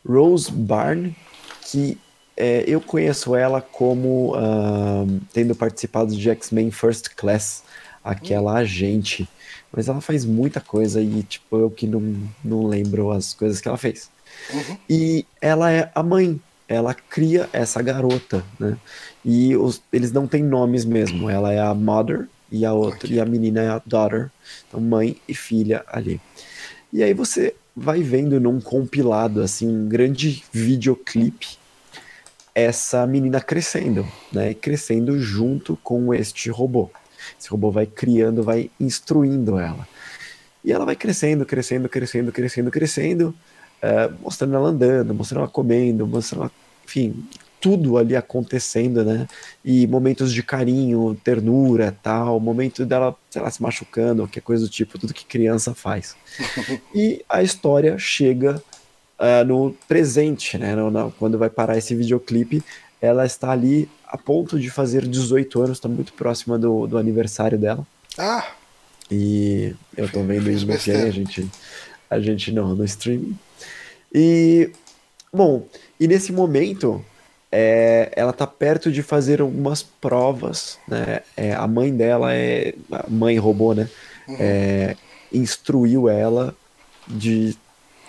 Rose Barn, que é, eu conheço ela como uh, tendo participado de X-Men First Class, aquela hum. agente. Mas ela faz muita coisa e, tipo, eu que não, não lembro as coisas que ela fez. Uhum. E ela é a mãe, ela cria essa garota, né? E os, eles não têm nomes mesmo. Ela é a mother e a outra e a menina é a daughter. Então, mãe e filha ali. E aí você vai vendo num compilado, assim, um grande videoclipe essa menina crescendo, né? Crescendo junto com este robô. Esse robô vai criando, vai instruindo ela. E ela vai crescendo, crescendo, crescendo, crescendo, crescendo, uh, mostrando ela andando, mostrando ela comendo, mostrando ela, enfim, tudo ali acontecendo, né? E momentos de carinho, ternura, tal, momento dela, sei lá, se machucando, qualquer coisa do tipo, tudo que criança faz. e a história chega uh, no presente, né? No, no, quando vai parar esse videoclipe, ela está ali a ponto de fazer 18 anos, está muito próxima do, do aniversário dela. Ah! E eu tô vendo isso aqui, a gente, a gente não, no streaming. E, bom, e nesse momento, é, ela tá perto de fazer algumas provas, né? É, a mãe dela é. A mãe robô, né? Uhum. É, instruiu ela de,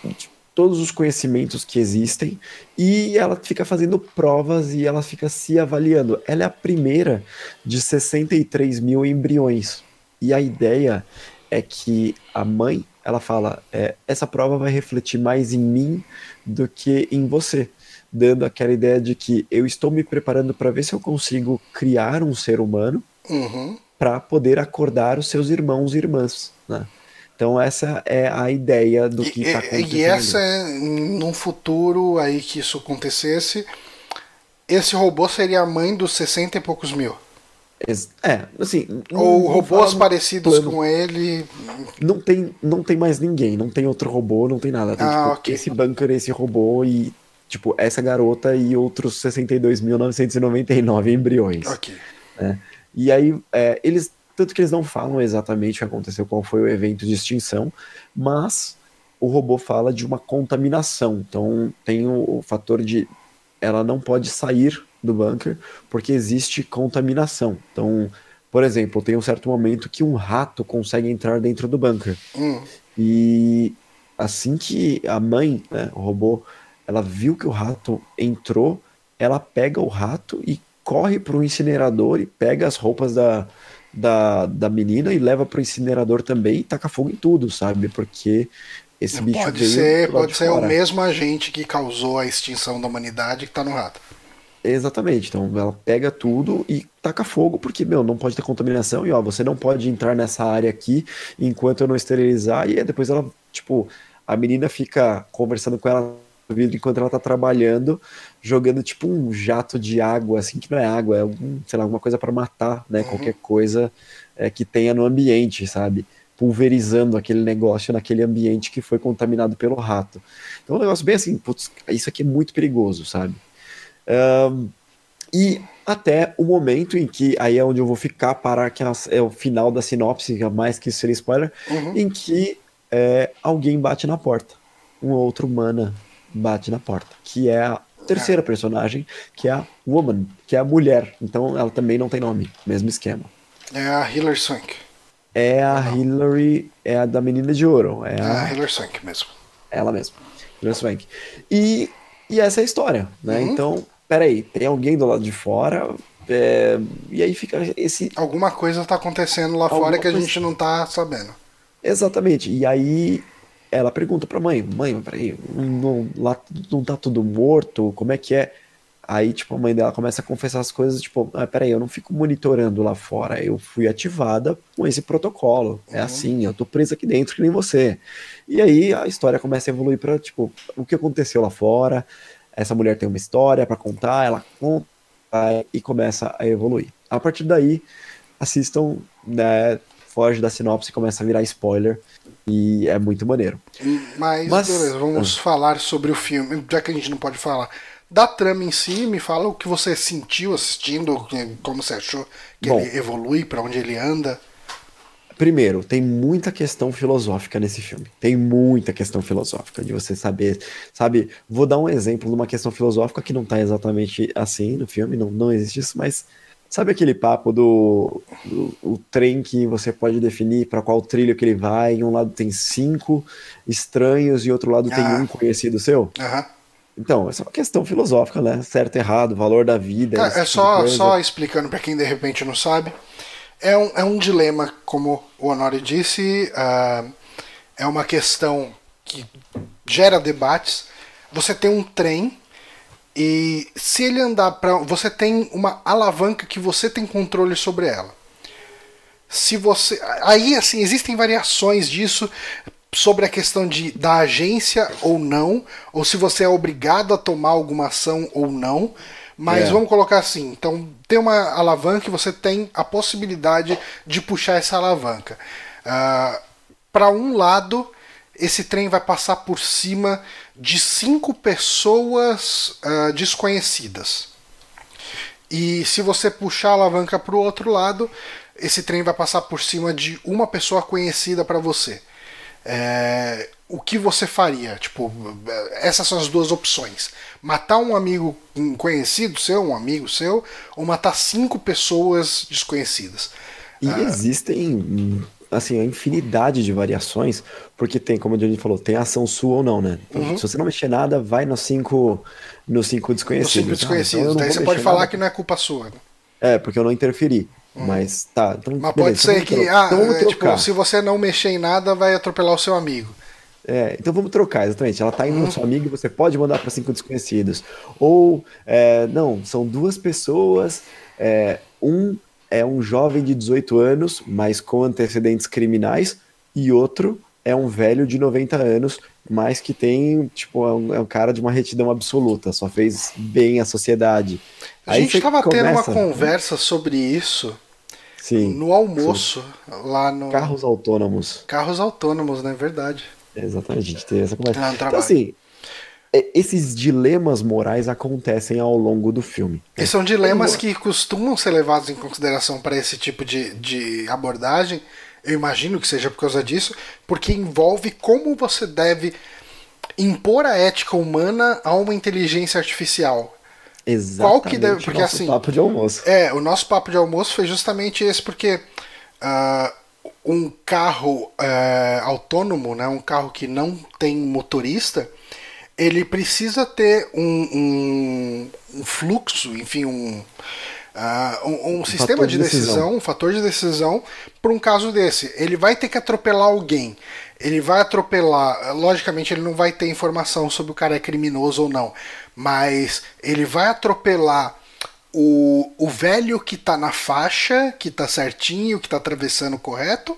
de todos os conhecimentos que existem e ela fica fazendo provas e ela fica se avaliando. Ela é a primeira de 63 mil embriões. E a ideia é que a mãe, ela fala, é, essa prova vai refletir mais em mim do que em você, dando aquela ideia de que eu estou me preparando para ver se eu consigo criar um ser humano uhum. para poder acordar os seus irmãos e irmãs, né? Então essa é a ideia do que está acontecendo. E essa é num futuro aí que isso acontecesse, esse robô seria a mãe dos 60 e poucos mil. É, assim. Ou robôs parecidos plano. com ele. Não tem, não tem mais ninguém, não tem outro robô, não tem nada. Tem, ah, tipo, okay. esse bunker, esse robô e, tipo, essa garota e outros 62.999 embriões. Ok. Né? E aí, é, eles tanto que eles não falam exatamente o que aconteceu, qual foi o evento de extinção, mas o robô fala de uma contaminação. Então tem o, o fator de ela não pode sair do bunker porque existe contaminação. Então, por exemplo, tem um certo momento que um rato consegue entrar dentro do bunker. Hum. E assim que a mãe, né, o robô, ela viu que o rato entrou, ela pega o rato e corre para o incinerador e pega as roupas da, da, da menina e leva pro incinerador também e taca fogo em tudo, sabe? Porque esse bicho pode ser Pode ser fora. o mesmo agente que causou a extinção da humanidade que tá no rato. Exatamente, então ela pega tudo e taca fogo, porque, meu, não pode ter contaminação, e ó, você não pode entrar nessa área aqui enquanto eu não esterilizar, e depois ela, tipo, a menina fica conversando com ela vidro enquanto ela tá trabalhando, jogando tipo um jato de água, assim, que não é água, é algum, sei lá, alguma coisa para matar, né? Uhum. Qualquer coisa é, que tenha no ambiente, sabe? Pulverizando aquele negócio naquele ambiente que foi contaminado pelo rato. Então é um negócio bem assim, putz, isso aqui é muito perigoso, sabe? Um, e até o momento em que, aí é onde eu vou ficar, parar que é o final da sinopse, mais que ser spoiler, uhum. em que é, alguém bate na porta. Uma outra humana bate na porta, que é a terceira personagem, que é a Woman, que é a mulher. Então ela também não tem nome, mesmo esquema. É a Hilary Swank. É a. Hillary, é a da Menina de Ouro. É, é a, a Hilary Swank mesmo. Ela mesma, Hilary Swank. E, e essa é a história, né? Uhum. Então, peraí, tem alguém do lado de fora, é, e aí fica esse. Alguma coisa tá acontecendo lá Alguma fora que a gente não tá sabendo. Exatamente. E aí ela pergunta pra mãe, mãe, peraí, não, lá não tá tudo morto, como é que é? Aí, tipo, a mãe dela começa a confessar as coisas, tipo, ah, peraí, eu não fico monitorando lá fora, eu fui ativada com esse protocolo. É uhum. Assim, eu tô presa aqui dentro que nem você. E aí a história começa a evoluir pra, tipo, o que aconteceu lá fora, essa mulher tem uma história para contar, ela conta e começa a evoluir. A partir daí, assistam, né, foge da sinopse e começa a virar spoiler. E é muito maneiro. Mas, Mas beleza, vamos ah. falar sobre o filme, já que a gente não pode falar. Da trama em si, me fala o que você sentiu assistindo, como você achou que Bom, ele evolui, para onde ele anda. primeiro, tem muita questão filosófica nesse filme. Tem muita questão filosófica de você saber, sabe? Vou dar um exemplo de uma questão filosófica que não tá exatamente assim no filme, não, não existe isso, mas sabe aquele papo do, do o trem que você pode definir para qual trilho que ele vai? Em um lado tem cinco estranhos e outro lado ah. tem um conhecido seu? Aham. Uhum. Então, essa é uma questão filosófica, né? Certo, errado, valor da vida. é tipo só, só explicando para quem de repente não sabe. É um, é um dilema, como o Honori disse, uh, é uma questão que gera debates. Você tem um trem e se ele andar para. Você tem uma alavanca que você tem controle sobre ela. Se você. Aí, assim, existem variações disso sobre a questão de da agência ou não, ou se você é obrigado a tomar alguma ação ou não. Mas é. vamos colocar assim: então tem uma alavanca e você tem a possibilidade de puxar essa alavanca. Uh, ah, Para um lado, esse trem vai passar por cima de cinco pessoas uh, desconhecidas. E se você puxar a alavanca para o outro lado, esse trem vai passar por cima de uma pessoa conhecida para você. É, o que você faria? Tipo, essas são as duas opções. Matar um amigo conhecido seu, um amigo seu, ou matar cinco pessoas desconhecidas. E ah, existem assim, a infinidade de variações, porque tem, como a gente falou, tem ação sua ou não, né? Então, uhum. Se você não mexer nada, vai nos cinco, nos cinco desconhecidos. Nos cinco desconhecidos. Ah, então Daí você pode falar nada. que não é culpa sua. Né? É, porque eu não interferi. Uhum. Mas tá. Então, Mas beleza, pode ser que, ah, então é, tipo, se você não mexer em nada, vai atropelar o seu amigo. É, então vamos trocar, exatamente. Ela tá indo uhum. no seu amigo e você pode mandar para cinco desconhecidos. Ou, é, não, são duas pessoas, é, um é um jovem de 18 anos, mas com antecedentes criminais, e outro é um velho de 90 anos, mas que tem, tipo, é um, é um cara de uma retidão absoluta, só fez bem à sociedade. A Aí gente estava tendo uma conversa sobre isso sim, no almoço, sim. lá no. Carros autônomos. Carros autônomos, né? Verdade. Exatamente, a gente teve essa conversa. Ah, então, assim, é, esses dilemas morais acontecem ao longo do filme. E são dilemas que costumam ser levados em consideração para esse tipo de, de abordagem. Eu imagino que seja por causa disso, porque envolve como você deve impor a ética humana a uma inteligência artificial. Exatamente. Qual que deve, porque nosso assim, papo de almoço. É, o nosso papo de almoço foi justamente esse, porque uh, um carro é, autônomo, né, um carro que não tem motorista, ele precisa ter um, um, um fluxo, enfim, um, uh, um, um sistema de decisão, decisão, um fator de decisão para um caso desse. Ele vai ter que atropelar alguém. Ele vai atropelar. Logicamente, ele não vai ter informação sobre o cara é criminoso ou não. Mas ele vai atropelar o, o velho que está na faixa, que está certinho, que está atravessando correto,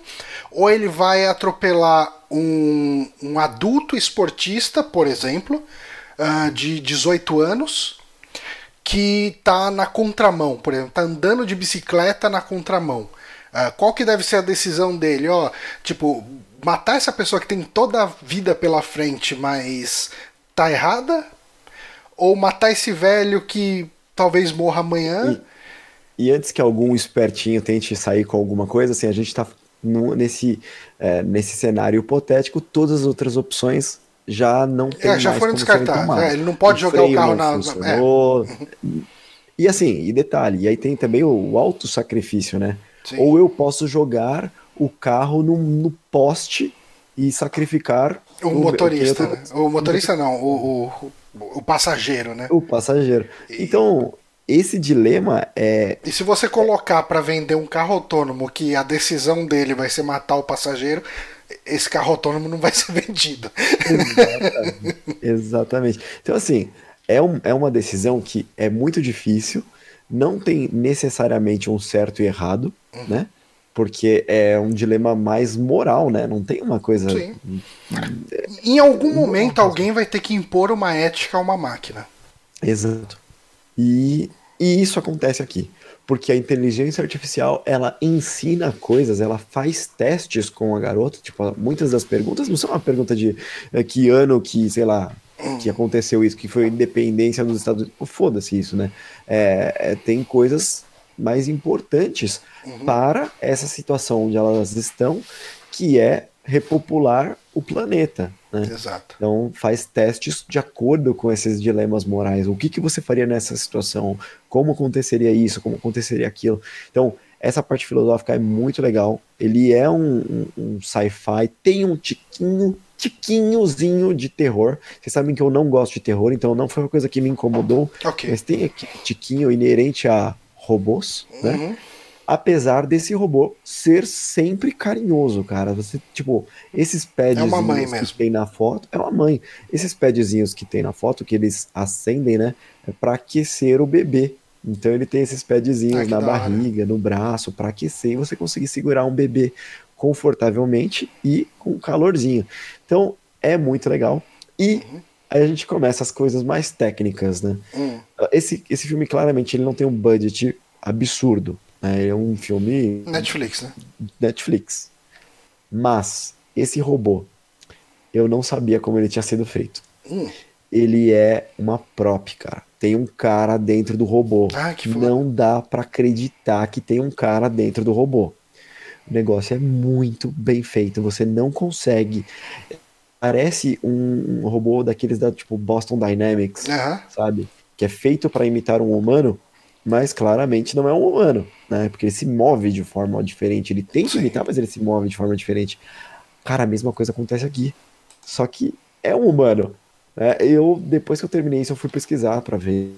ou ele vai atropelar um, um adulto esportista, por exemplo, uh, de 18 anos, que está na contramão, por exemplo, está andando de bicicleta na contramão. Uh, qual que deve ser a decisão dele? Ó, tipo, matar essa pessoa que tem toda a vida pela frente, mas tá errada? Ou matar esse velho que talvez morra amanhã. E, e, antes que algum espertinho tente sair com alguma coisa, assim, a gente está nesse, é, nesse cenário hipotético, todas as outras opções já não tem é, já mais foram descartadas. É, ele não pode o jogar o carro na. É. E assim, e detalhe, e aí tem também o, o auto sacrifício, né? Sim. Ou eu posso jogar o carro no, no poste e sacrificar o, o motorista. O, né? o motorista não, o, o, o passageiro, né? O passageiro. Então, esse dilema é. E se você colocar para vender um carro autônomo que a decisão dele vai ser matar o passageiro, esse carro autônomo não vai ser vendido. Exatamente. Exatamente. Então, assim, é, um, é uma decisão que é muito difícil, não tem necessariamente um certo e errado, uhum. né? porque é um dilema mais moral, né? Não tem uma coisa. Sim. em algum momento alguém vai ter que impor uma ética a uma máquina. Exato. E, e isso acontece aqui. Porque a inteligência artificial, ela ensina coisas, ela faz testes com a garota. Tipo, muitas das perguntas não são uma pergunta de é, que ano que, sei lá, que aconteceu isso, que foi independência dos Estados Unidos. Foda-se isso, né? É, é, tem coisas mais importantes Uhum. para essa situação onde elas estão, que é repopular o planeta. Né? Exato. Então faz testes de acordo com esses dilemas morais. O que, que você faria nessa situação? Como aconteceria isso? Como aconteceria aquilo? Então essa parte filosófica é muito legal. Ele é um, um, um sci-fi, tem um tiquinho, tiquinhozinho de terror. Vocês sabem que eu não gosto de terror, então não foi uma coisa que me incomodou. Ok. Mas tem aquele tiquinho inerente a robôs, né? Uhum. Apesar desse robô ser sempre carinhoso, cara. Você, tipo, esses padzinhos É que tem na foto, é uma mãe. Esses padzinhos que tem na foto, que eles acendem, né? É pra aquecer o bebê. Então ele tem esses padzinhos na barriga, no braço, pra aquecer e você conseguir segurar um bebê confortavelmente e com calorzinho. Então é muito legal. E Uhum. aí a gente começa as coisas mais técnicas, né? Hum. Esse, esse filme, claramente, ele não tem um budget absurdo. Ele é um filme Netflix, né? Netflix. Mas, esse robô, eu não sabia como ele tinha sido feito. Hum. Ele é uma prop, cara. Tem um cara dentro do robô. Ah, que foda. não dá pra acreditar que tem um cara dentro do robô. O negócio é muito bem feito. Você não consegue. Parece um, robô daqueles da tipo Boston Dynamics Aham. sabe? Que é feito para imitar um humano, mas claramente não é um humano, né? Porque ele se move de forma diferente. Ele tenta Sim. imitar, mas ele se move de forma diferente. Cara, a mesma coisa acontece aqui. Só que é um humano. né? Eu, depois que eu terminei isso, eu fui pesquisar para ver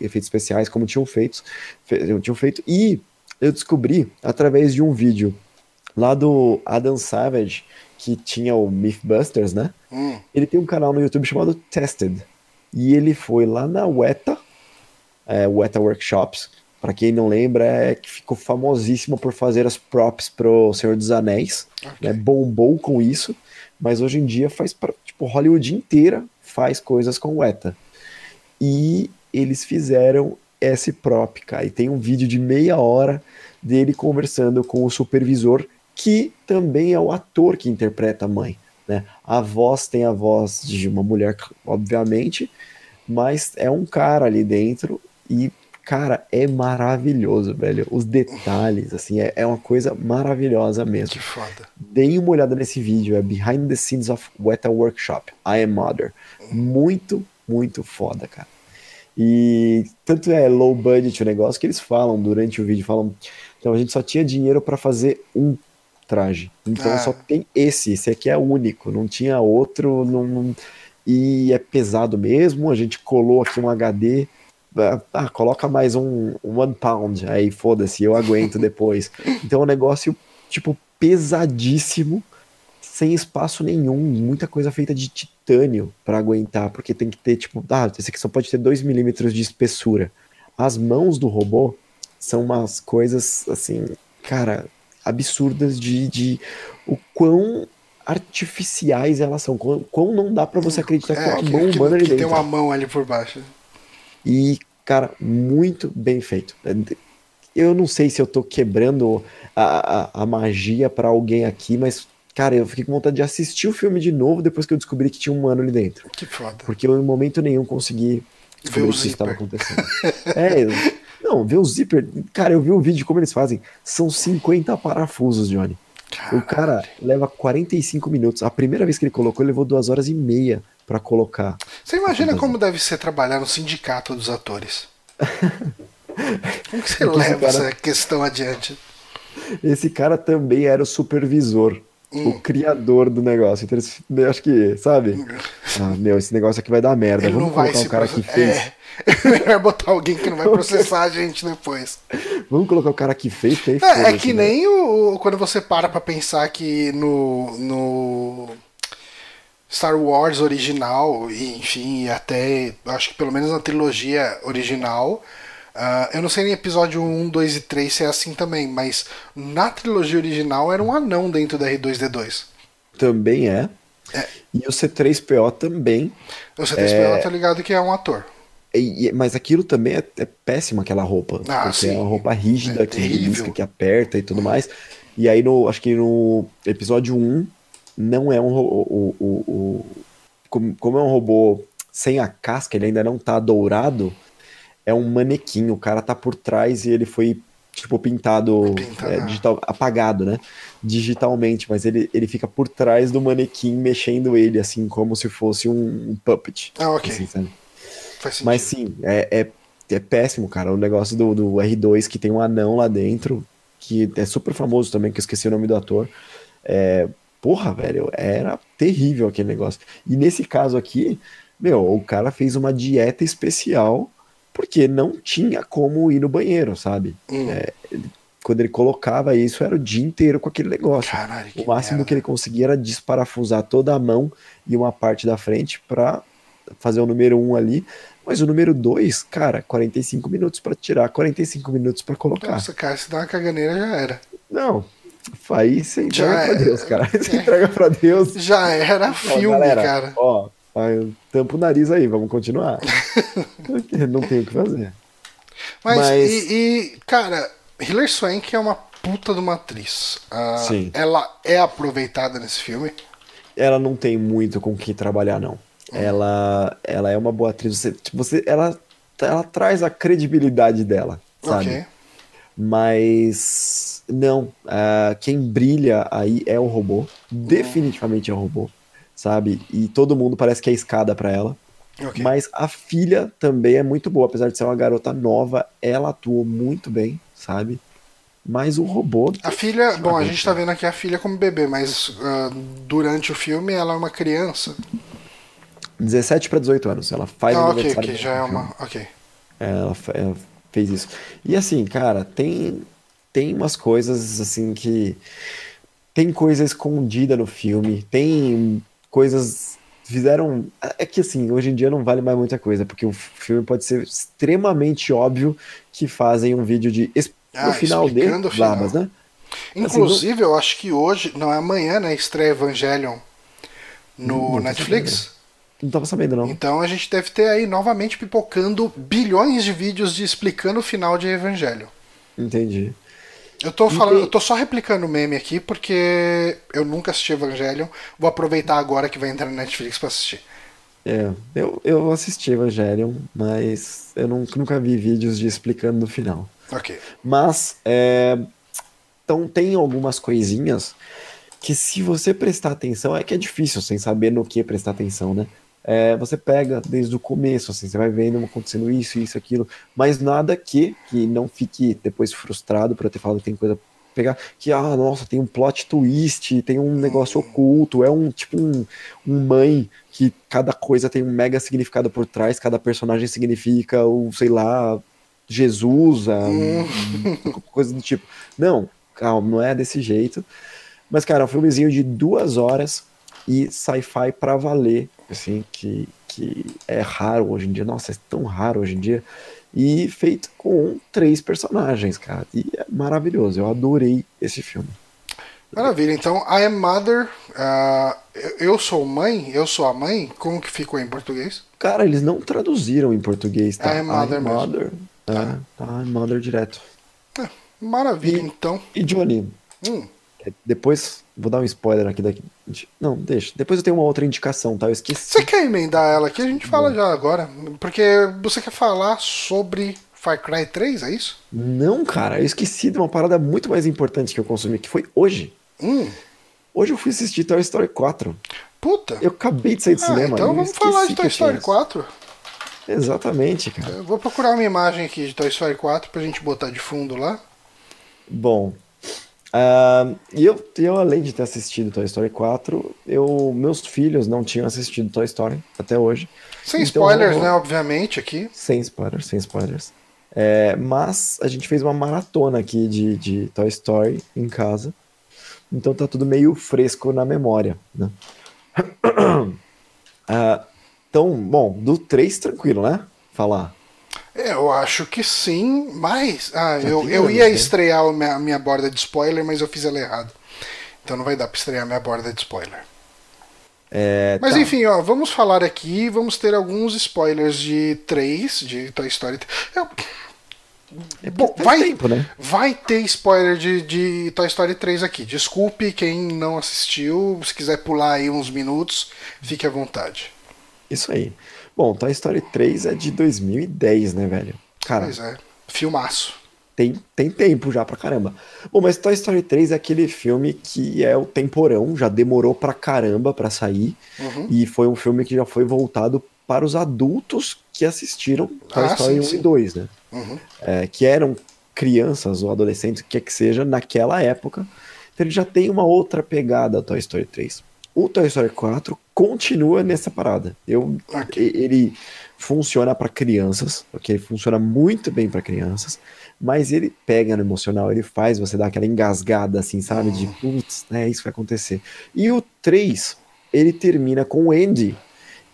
efeitos especiais, como tinham feito, fe- tinham feito, e eu descobri através de um vídeo lá do Adam Savage, que tinha o Mythbusters, né? Hum. Ele tem um canal no YouTube chamado Tested. E ele foi lá na Weta, é, Weta Workshops. Pra quem não lembra, é que ficou famosíssimo por fazer as props pro Senhor dos Anéis. Né? Bombou com isso. Mas hoje em dia faz pra, tipo, Hollywood inteira faz coisas com Weta. E eles fizeram esse prop, cara. E tem um vídeo de meia hora dele conversando com o supervisor, que também é o ator que interpreta a mãe. Né? A voz tem a voz de uma mulher, obviamente, mas é um cara ali dentro e, cara, é maravilhoso, velho. Os detalhes, assim, é, é uma coisa maravilhosa mesmo. Que foda. Deem uma olhada nesse vídeo, é Behind the Scenes of Weta Workshop, I Am Mother. Muito, muito foda, cara. E tanto é low budget o negócio que eles falam durante o vídeo, falam, então a gente só tinha dinheiro para fazer um traje. Então Ah. só tem esse, esse aqui é o único, não tinha outro, não, não- e é pesado mesmo, a gente colou aqui um HD, ah, coloca mais um, um one pound, aí foda-se, eu aguento depois. Então é um negócio, tipo, pesadíssimo, sem espaço nenhum, muita coisa feita de titânio para aguentar, porque tem que ter, tipo, ah, esse aqui só pode ter 2 milímetros de espessura. As mãos do robô são umas coisas, assim, cara, absurdas de, de o quão artificiais elas são, quão, quão não dá para você acreditar que é uma que, mão que- humana ali que tem uma mão ali por baixo. E, cara, muito bem feito. Eu não sei se eu tô quebrando a, a, a magia pra alguém aqui, mas, cara, eu fiquei com vontade de assistir o filme de novo depois que eu descobri que tinha um humano ali dentro. Que foda. Porque eu, em momento nenhum, consegui Ver o que estava acontecendo. é, eu- não, ver o zíper. Cara, eu vi o vídeo como eles fazem. São 50 parafusos, Johnny. O cara leva 45 minutos. A primeira vez que ele colocou, ele levou duas horas e meia pra colocar. Você imagina como deve ser trabalhar no sindicato dos atores? Como que você Porque leva cara- essa questão adiante? Esse cara também era o supervisor, Hum. o criador do negócio. Então, eles- eu acho que, sabe? Ah, meu, esse negócio aqui vai dar merda. Ele Vamos não vai colocar o cara que proce- fez. É. Melhor botar alguém que não vai processar a gente depois. Vamos colocar o cara que fez, aí É, é que né? nem o, quando você para pra pensar que no, no Star Wars original, e, enfim, e até acho que pelo menos na trilogia original, ah, eu não sei nem episódio 1, 2 e 3 se é assim também, mas na trilogia original era um anão dentro da R2D2. Também é. É. E o C3PO também. O C3PO tá ligado que é um ator. E- e- mas aquilo também é, é péssimo, aquela roupa. Ah, porque sim. é uma roupa rígida, É que terrível. risca, que aperta e tudo mais. E aí, no, acho que no episódio 1, não é um ro- o, o, o- como, como é um robô sem a casca, ele ainda não tá dourado, é um manequim. O cara tá por trás e ele foi tipo, pintado, Pintado. é, digital, apagado, né? Digitalmente, mas ele, ele fica por trás do manequim, mexendo ele, assim, como se fosse um, um puppet. Ah, ok. assim. Mas sim, é, é, é péssimo, cara. O negócio do, do R2 que tem um anão lá dentro, que é super famoso também, que eu esqueci o nome do ator. É, porra, velho, era terrível aquele negócio. E nesse caso aqui, meu, o cara fez uma dieta especial porque não tinha como ir no banheiro, sabe? Hum. É, quando ele colocava isso, era o dia inteiro com aquele negócio. Caralho, O máximo merda. que ele conseguia era desparafusar toda a mão e uma parte da frente pra fazer o número 1 um ali. Mas o número 2, cara, 45 minutos pra tirar, 45 minutos pra colocar. Nossa, cara, se dá uma caganeira já era. Não, aí você entrega Já pra é. Deus, cara. Você É. entrega pra Deus. Já era Ó, filme, galera, cara. Ó, tampa o nariz aí, vamos continuar. Não tem o que fazer. Mas, Mas- E, e, cara, Hilary Swank é uma puta de uma atriz. Ah, Sim. Ela é aproveitada nesse filme. Ela não tem muito com o que trabalhar, não. Ela, ela é uma boa atriz. Você, tipo, você, ela, ela traz a credibilidade dela, sabe? Ok. Mas não, ah, quem brilha aí é o robô. Definitivamente é o robô, sabe? E todo mundo parece que é escada pra ela. ok. Mas a filha também é muito boa, apesar de ser uma garota nova, ela atuou muito bem, sabe? Mas o robô. A filha, bom, a gente tá vendo aqui a filha como bebê, mas ah, durante o filme ela é uma criança. 17 para 18 anos. Ela faz ah, ok, ok, já é uma. Ok. Ela, fe- ela fez isso. E assim, cara, tem, tem umas coisas assim que. Tem coisa escondida no filme, tem coisas. Fizeram. É que assim, hoje em dia não vale mais muita coisa, porque o filme pode ser extremamente óbvio que fazem um vídeo de. Ah, no final de explicando o final. Blabas, né? Inclusive, eu acho que hoje, não é amanhã, né? Estreia Evangelion no tô Netflix. Não tava sabendo, não. Então a gente deve ter aí novamente pipocando bilhões de vídeos de explicando o final de Evangelho. Entendi. Eu tô falando, eu tô só replicando o meme aqui porque eu nunca assisti Evangelion. Vou aproveitar agora que vai entrar na Netflix pra assistir. É, eu, eu assisti Evangelion, mas eu nun- nunca vi vídeos de explicando no final. Ok. Mas, é, então tem algumas coisinhas que se você prestar atenção, é que é difícil sem saber no que prestar atenção, né? É, você pega desde o começo, assim, você vai vendo acontecendo isso, isso, aquilo, mas nada que, que não fique depois frustrado por eu ter falado que tem coisa pegar, que, ah, nossa, tem um plot twist, tem um negócio oculto, é um, tipo um, um mãe que cada coisa tem um mega significado por trás, cada personagem significa o, sei lá, Jesus, a- coisa do tipo. Não, calma, não é desse jeito. Mas, cara, é um filmezinho de duas horas e sci-fi pra valer, assim, que, que é raro hoje em dia. Nossa, é tão raro hoje em dia. E feito com três personagens, cara. E é maravilhoso. Eu adorei esse filme. Maravilha. Então, I am mother. ah, eu- sou mãe, eu sou a mãe. Como que ficou em português? Cara, eles não traduziram em português, tá? I am mother mesmo. mother. É, tá, I am mother direto. Ah, maravilha, E- então. E Johnny, Hum, É, Depois, vou dar um spoiler aqui daqui. Não, deixa. Depois eu tenho uma outra indicação, tá? Eu esqueci. você quer emendar ela aqui? A gente fala já agora. Porque você quer falar sobre Far Cry 3, é isso? Não, cara, eu esqueci de uma parada muito mais importante que eu consumi, que foi hoje. Hum, Hoje eu fui assistir Toy Story 4. puta. Eu acabei de sair do Ah, cinema. então vamos falar de Toy Story 4. isso. Exatamente, cara. Eu vou procurar uma imagem aqui de Toy Story 4 pra gente botar de fundo lá. Bom. E eu, eu, além de ter assistido Toy Story 4, eu, meus filhos não tinham assistido Toy Story até hoje. Sem Então, spoilers, vamos- né? Obviamente, aqui. Sem spoilers, sem spoilers. É, mas a gente fez uma maratona aqui de, de Toy Story em casa. Então tá tudo meio fresco na memória, né? Ah, então, bom, do 3 tranquilo, né? Falar. É, Eu acho que sim, mas. Ah, eu, eu ia né? estrear a minha, minha borda de spoiler, mas eu fiz ela errado. Então não vai dar pra estrear a minha borda de spoiler. É, Mas tá. enfim, ó, vamos falar aqui, vamos ter alguns spoilers de 3, de Toy Story. Eu- É Bom, porque vai, tempo, né? vai ter spoiler de, de Toy Story 3 aqui. Desculpe quem não assistiu, se quiser pular aí uns minutos, fique à vontade. Isso aí. Bom, Toy Story 3 é de 2010, né, velho? Cara, Pois é, filmaço. tem, tem tempo já pra caramba. Bom, mas Toy Story 3 é aquele filme que é o temporão, já demorou pra caramba pra sair. Uhum. E foi um filme que já foi voltado para os adultos que assistiram Toy Ah, Story sim, 1 sim. e 2, né? Uhum. É, que eram crianças ou adolescentes, o que é que seja, naquela época. Então ele já tem uma outra pegada Toy Story 3. O Toy Story 4 continua nessa parada. Eu, Ok. e- ele funciona para crianças, ok? Funciona muito bem para crianças, mas ele pega no emocional, ele faz você dar aquela engasgada, assim, sabe? De putz, é isso que vai acontecer. E o 3, ele termina com o Andy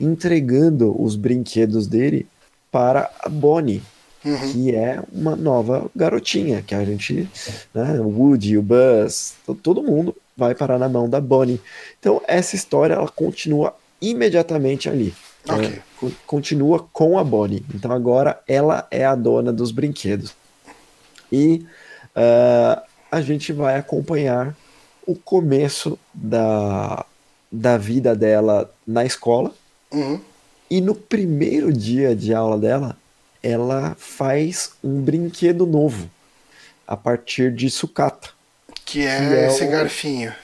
entregando os brinquedos dele para a Bonnie, Uhum. que é uma nova garotinha, que a gente, né, o Woody, o Buzz, to- todo mundo vai parar na mão da Bonnie. Então essa história ela continua imediatamente ali. né? Ok. Co- Continua com a Bonnie. Então agora ela é a dona dos brinquedos. E ah, a gente vai acompanhar o começo da, da vida dela na escola. Uhum. E no primeiro dia de aula dela, ela faz um brinquedo novo a partir de sucata. Que é, Que é esse o- garfinho.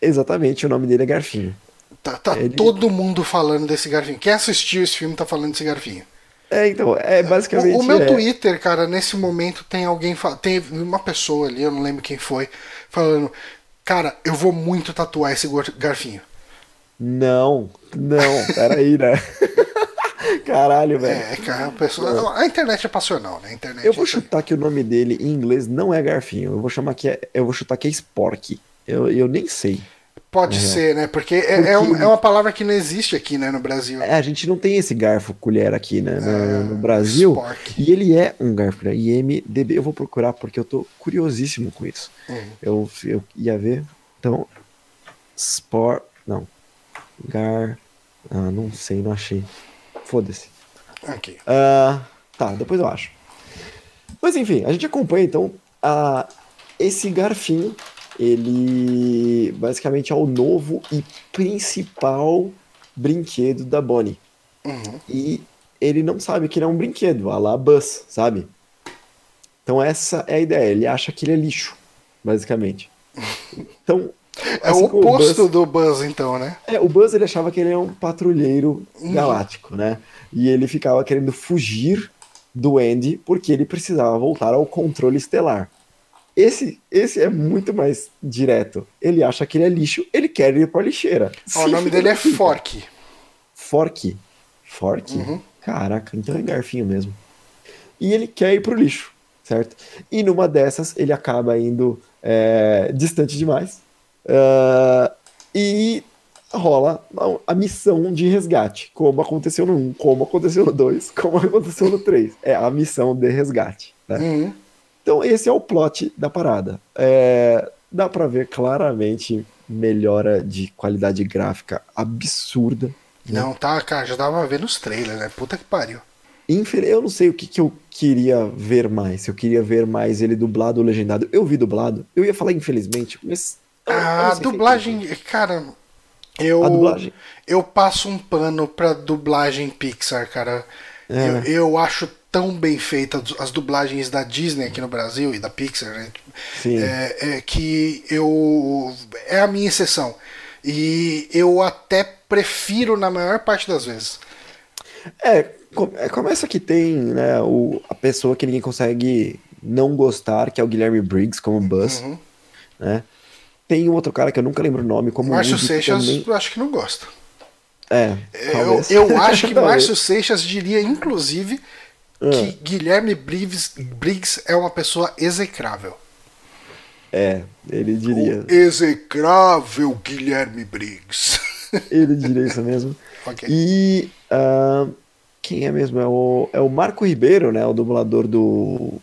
Exatamente, o nome dele é Garfinho. Tá, tá Ele- todo mundo falando desse garfinho. Quem assistiu esse filme tá falando desse garfinho. É, então, é basicamente. O, o meu é, Twitter, cara, nesse momento tem alguém. Tem uma pessoa ali, eu não lembro quem foi, falando: Cara, eu vou muito tatuar esse gar- garfinho. Não, não, peraí, né? Caralho, velho. É, cara, a pessoa. A internet é passional, né? A internet Eu vou é- chutar que o nome dele em inglês não é Garfinho. Eu vou chamar que é. Eu vou chutar que é Spork. Eu, eu nem sei. Pode ser, né? Porque, é, Porque- é um- é uma palavra que não existe aqui, né, no Brasil. É, a gente não tem esse garfo colher aqui, né, no, no Brasil. Spork. E ele é um garfo, né? IMDB. Eu vou procurar porque eu tô curiosíssimo com isso. Uhum. Eu, eu ia ver. Então, Sport. Não. Gar. Ah, não sei, não achei. Foda-se. Ok. Ah, tá, depois eu acho. Mas enfim, a gente acompanha então a, esse garfinho. Ele basicamente é o novo e principal brinquedo da Bonnie. Uhum. E ele não sabe que ele é um brinquedo, a la Buzz, sabe? Então essa é a ideia. Ele acha que ele é lixo, basicamente. Então. É assim o oposto Buzz- do Buzz, então, né? é, o Buzz ele achava que ele era um patrulheiro galáctico, né? E ele ficava querendo fugir do Andy porque ele precisava voltar ao controle estelar. Esse, esse é muito mais direto. Ele acha que ele é lixo, ele quer ir pra lixeira. Ó, o nome dele é Fork. Fork. Fork? Uhum. Caraca, então é garfinho mesmo. E ele quer ir pro lixo, certo? E numa dessas ele acaba indo é, distante demais. Ah, e rola a- missão de resgate, como aconteceu no 1, como aconteceu no 2, como aconteceu no 3. É a missão de resgate. Né? Uhum. Então esse é o plot da parada. É, dá pra ver claramente melhora de qualidade gráfica absurda. Não, tá, cara, já dava vendo os trailers, né? Puta que pariu. Eu não sei o que, que eu queria ver mais. Se eu queria ver mais ele dublado ou legendado. Eu vi dublado. Eu ia falar infelizmente, mas. Eu- A se é dublagem, cara, eu A dublagem? eu passo um pano pra dublagem Pixar, cara. É. Eu, eu acho tão bem feita as dublagens da Disney aqui no Brasil e da Pixar, né? Sim. É, é que eu é a minha exceção e eu até prefiro na maior parte das vezes. É, é, começa que tem né, o, a pessoa que ninguém consegue não gostar, que é o Guilherme Briggs, como Buzz. Uhum. Né? Tem um outro cara que eu nunca lembro o nome, como Márcio Seixas, também- eu acho que não gosta. É, Eu, talvez. eu acho que. Márcio Seixas diria, inclusive, Ah. que Guilherme Briggs, Briggs é uma pessoa execrável. É, ele diria. O execrável Guilherme Briggs. Ele diria isso mesmo. Ok. E ah, quem é mesmo? É o, é o Marco Ribeiro, né? O dublador do,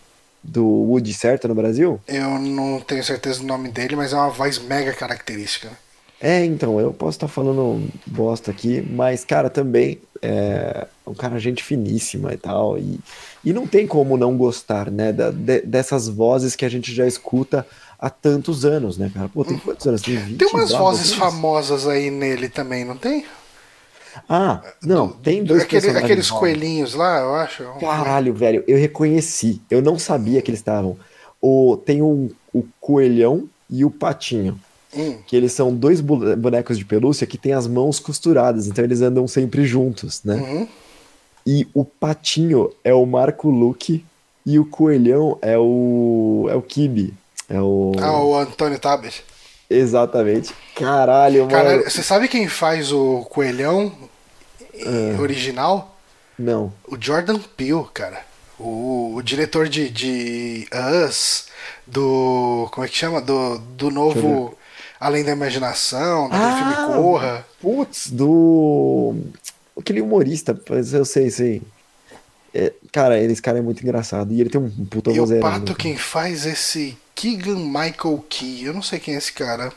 do Woody certo no Brasil? Eu não tenho certeza do nome dele, mas é uma voz mega característica. né? É, então, eu posso estar falando bosta aqui, mas, cara, também é um cara gente finíssima e tal, e, e não tem como não gostar, né, da- de- dessas vozes que a gente já escuta há tantos anos, né, cara? Pô, tem quantos anos? Tem 20 Tem umas vozes famosas aí nele também, não tem? Ah, não, tem dois Aquele- personagens aqueles novos. coelhinhos lá, eu acho. Caralho, velho, eu reconheci. Eu não sabia que eles estavam. O, tem um, o coelhão e o patinho. Hum. Que eles são dois bonecos de pelúcia que têm as mãos costuradas, então eles andam sempre juntos, né? Uhum. E o patinho é o Marco Luque e o coelhão é o. é o Kibi. É o. Ah, o Antônio Tabet. Exatamente. Caralho, Cara, mano. você sabe quem faz o coelhão eh, Ah. original? Não. O Jordan Peele, cara. O, o diretor de, de Us, do. Como é que chama? Do, do novo Além da Imaginação, daquele Ah, filme Corra. Putz, do. Aquele humorista, eu sei, sei. É, cara, esse cara é muito engraçado. E ele tem um puta E o pato né? quem faz esse Keegan Michael Key. Eu não sei quem é esse cara.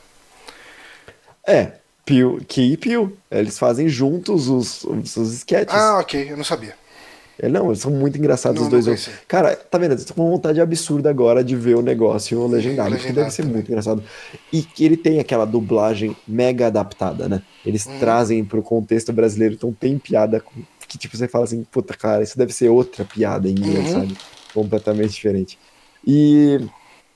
É, Pio, Key e Pio. Eles fazem juntos os, os, os sketches. Ah, ok, eu não sabia. É, não, eles são muito engraçados Não, os dois. não. Cara, tá vendo? Eu tô com uma vontade absurda agora de ver o negócio legendado, porque Legendado deve ser muito engraçado. E que ele tem aquela dublagem mega adaptada, né? Eles Uhum. trazem pro contexto brasileiro, então tem piada com- que tipo você fala assim, puta, cara, isso deve ser outra piada em inglês, Uhum. sabe? Completamente diferente. E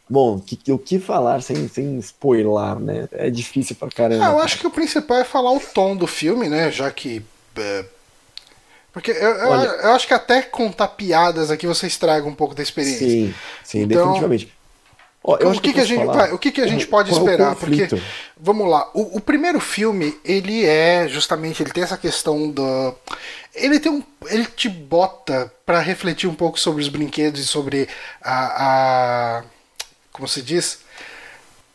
bom, que- o que falar sem, sem spoiler, né? É difícil pra caramba. Ah, eu acho que o principal é falar o tom do filme, né? Já que. é, Porque eu, eu, Olha- eu acho que até contar piadas aqui você estraga um pouco da experiência. Sim, sim, Então, definitivamente. Ó, eu o que, que gente, vai, o que, que a gente pode qual esperar? Porque, vamos lá, o, o primeiro filme, ele é justamente, ele tem essa questão do. Ele tem um. Ele te bota pra refletir um pouco sobre os brinquedos e sobre a. a como se diz?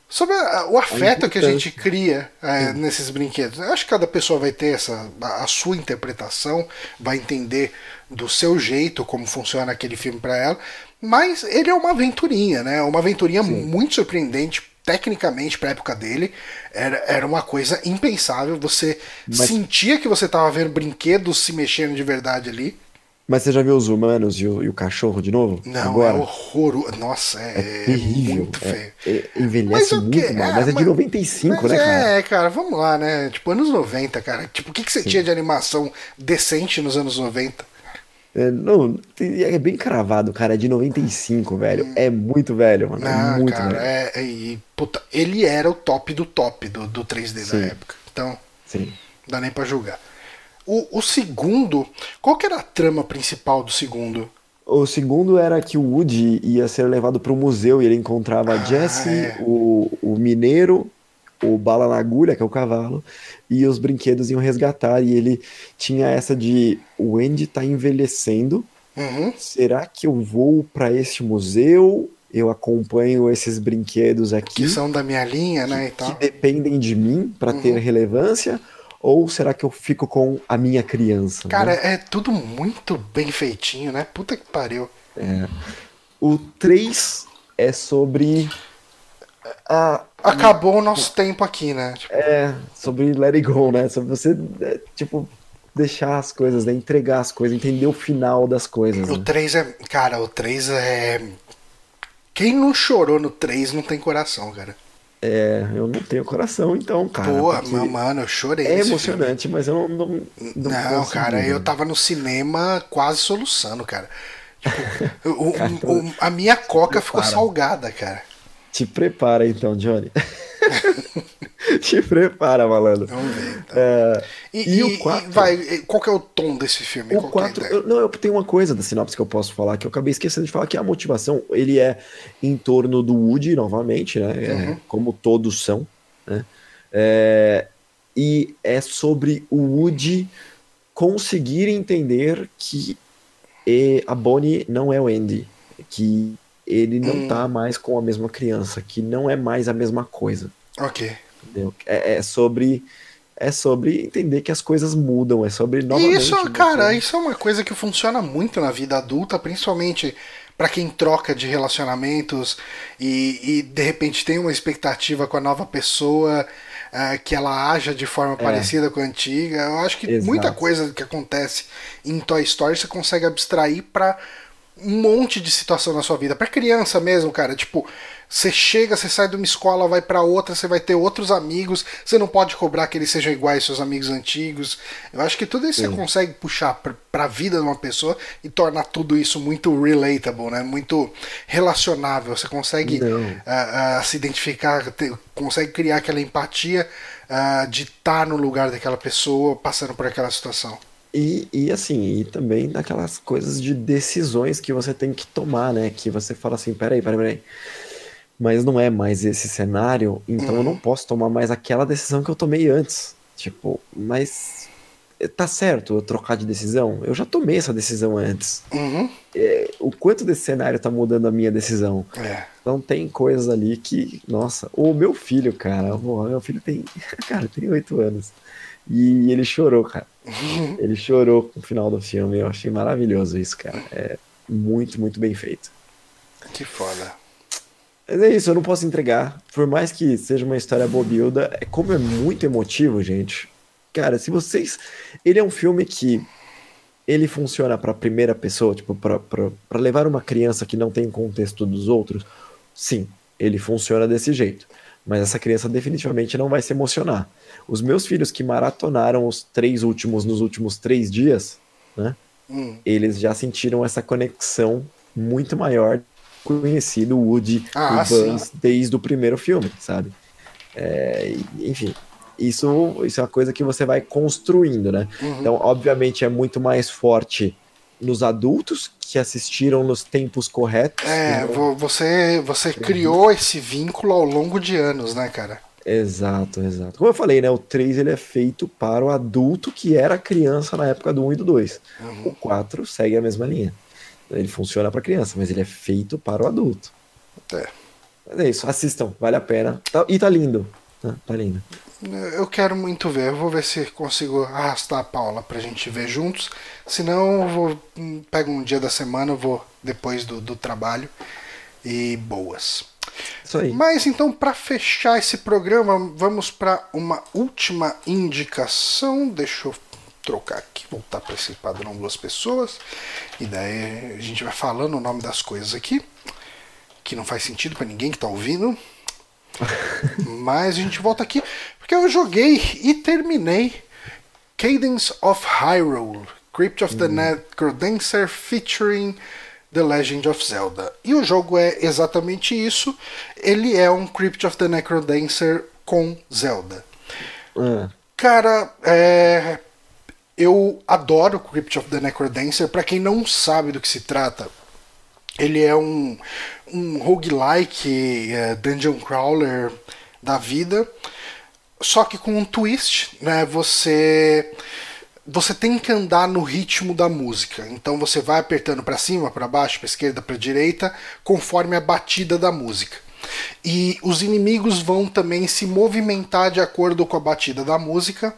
Sobre a- o afeto que a gente cria é, nesses brinquedos. Eu acho que cada pessoa vai ter essa, a, a sua interpretação, vai entender do seu jeito como funciona aquele filme pra ela. Mas ele é uma aventurinha, né? Uma aventurinha muito surpreendente, tecnicamente, pra época dele. Era, era uma coisa impensável. Você Mas- sentia que você tava vendo brinquedos se mexendo de verdade ali. Mas você já viu os humanos e o, e o cachorro de novo? Não, Agora? é horroroso. Nossa, é, terrível. muito é- feio. é- envelhece o quê? muito mal, É, mas é de 95, mas né, cara? É, cara, vamos lá, né? Tipo, anos 90, cara. Tipo, o que, que você tinha de animação decente nos anos 90? É, não, é bem cravado, cara. É de 95, velho. É muito velho, mano. é Não, muito cara, velho. é, é- e, puta, ele era o top do top do, do 3D Sim. da época. Então, Sim. não dá nem pra julgar. O, o segundo, qual que era a trama principal do segundo? O segundo era que o Woody ia ser levado para o museu e ele encontrava a Jesse, é. o, o mineiro, o bala na agulha, que é o cavalo, e os brinquedos iam resgatar. E ele tinha essa de: o Andy tá envelhecendo, Uhum. será que eu vou para este museu? Eu acompanho esses brinquedos aqui Que são da minha linha, né? E que tal. dependem de mim para ter relevância? Ou será que eu fico com a minha criança? Cara, né? é tudo muito bem feitinho, né? Puta que pariu. O 3 é sobre. A, Acabou o nosso tempo aqui, né? Tipo, é, sobre let it go, né? Sobre você, é, tipo, deixar as coisas, né? Entregar as coisas, entender o final das coisas. O Né? 3 é. Cara, o 3 é. Quem não chorou no 3 não tem coração, cara. É, eu não tenho coração, então, cara. Porra, mas, mano, eu chorei. é emocionante, mas eu não. Não, filme. não Não, cara, eu tava no cinema quase soluçando, cara. Tipo, o- Cara, o- a minha coca ficou salgada, cara. Te prepara então, Johnny. Te prepara, malandro. Ver. Então. É, E, e o e- quatro? e vai, qual que é o tom desse filme? O Qual que é a 4, ideia? eu, não, eu tenho uma coisa da sinopse que eu posso falar que eu acabei esquecendo de falar, que a motivação, ele é em torno do Woody, novamente, né? é, Uhum. como todos são, né? É, e é sobre o Woody conseguir entender que a Bonnie não é o Andy, que ele não Hum. tá mais com a mesma criança, que não é mais a mesma coisa. Ok. Entendeu? É, é sobre é sobre entender que as coisas mudam, é sobre E novamente isso, cara, isso é uma coisa que funciona muito na vida adulta, principalmente pra quem troca de relacionamentos e, e, de repente tem uma expectativa com a nova pessoa, ah, que ela haja de forma parecida com a antiga. Eu acho que Exato. muita coisa que acontece em Toy Story você consegue abstrair pra um monte de situação na sua vida. Para criança mesmo, cara, tipo, você chega, você sai de uma escola, vai para outra, você vai ter outros amigos, você não pode cobrar que eles sejam iguais aos seus amigos antigos. Eu acho que tudo isso Sim. você consegue puxar pra, pra vida de uma pessoa e tornar tudo isso muito relatable, né? Muito relacionável. Você consegue uh, uh, se identificar, ter, consegue criar aquela empatia uh, de estar no lugar daquela pessoa passando por aquela situação. E, e assim, e também daquelas coisas de decisões que você tem que tomar, né? Que você fala assim, peraí, peraí, peraí mas não é mais esse cenário, então uhum. eu não uhum. posso tomar mais aquela decisão que eu tomei antes. Tipo, mas eh, tá certo eu trocar de decisão? Eu já tomei essa decisão antes. Uhum. É, o quanto desse cenário tá mudando a minha decisão? É. Então tem coisas ali que, nossa, o meu filho, cara, o meu filho tem, cara, tem oito anos. E ele chorou, cara. Uhum. Ele chorou no final do filme. Eu achei maravilhoso isso, cara. É muito, muito bem feito. Que foda. Mas é isso, eu não posso entregar. Por mais que seja uma história bobilda, é como é muito emotivo, gente. Cara, se vocês. Ele é um filme que. Ele funciona para primeira pessoa, tipo, para levar uma criança que não tem contexto dos outros. Sim, ele funciona desse jeito. Mas essa criança definitivamente não vai se emocionar. Os meus filhos que maratonaram os três últimos nos últimos três dias, né? Hum. Eles já sentiram essa conexão muito maior conhecido o Woody ah, Buzz desde o primeiro filme, sabe? É, enfim, isso, isso é uma coisa que você vai construindo, né? Uhum. Então, obviamente, é muito mais forte nos adultos que assistiram nos tempos corretos. É, você, você criou esse vínculo ao longo de anos, né, cara? Exato, exato. Como eu falei, né, o 3 ele é feito para o adulto que era criança na época do 1 e do 2. Uhum. O 4 segue a mesma linha. Ele funciona para criança, mas ele é feito para o adulto. É. Mas é isso, assistam, vale a pena. Tá, e tá lindo. Tá, tá lindo. Eu quero muito ver. Eu vou ver se consigo arrastar a Paula pra gente ver juntos. Senão eu vou. Hum, pego um dia da semana, vou depois do, do trabalho. E boas. Isso aí. Mas então, para fechar esse programa, vamos para uma última indicação. Deixa eu trocar aqui, voltar para esse padrão duas pessoas. E daí a gente vai falando o nome das coisas aqui, que não faz sentido para ninguém que está ouvindo. Mas a gente volta aqui, porque eu joguei e terminei Cadence of Hyrule, Crypt of the hum. Necrodancer featuring The Legend of Zelda. E o jogo é exatamente isso. Ele é um Crypt of the Necrodancer com Zelda. Hum. Cara, é, eu adoro Crypt of the Necrodancer. Para quem não sabe do que se trata, ele é um, um roguelike, uh, dungeon crawler da vida, só que com um twist, né? Você você tem que andar no ritmo da música. Então você vai apertando para cima, para baixo, para esquerda, para direita, conforme a batida da música. E os inimigos vão também se movimentar de acordo com a batida da música.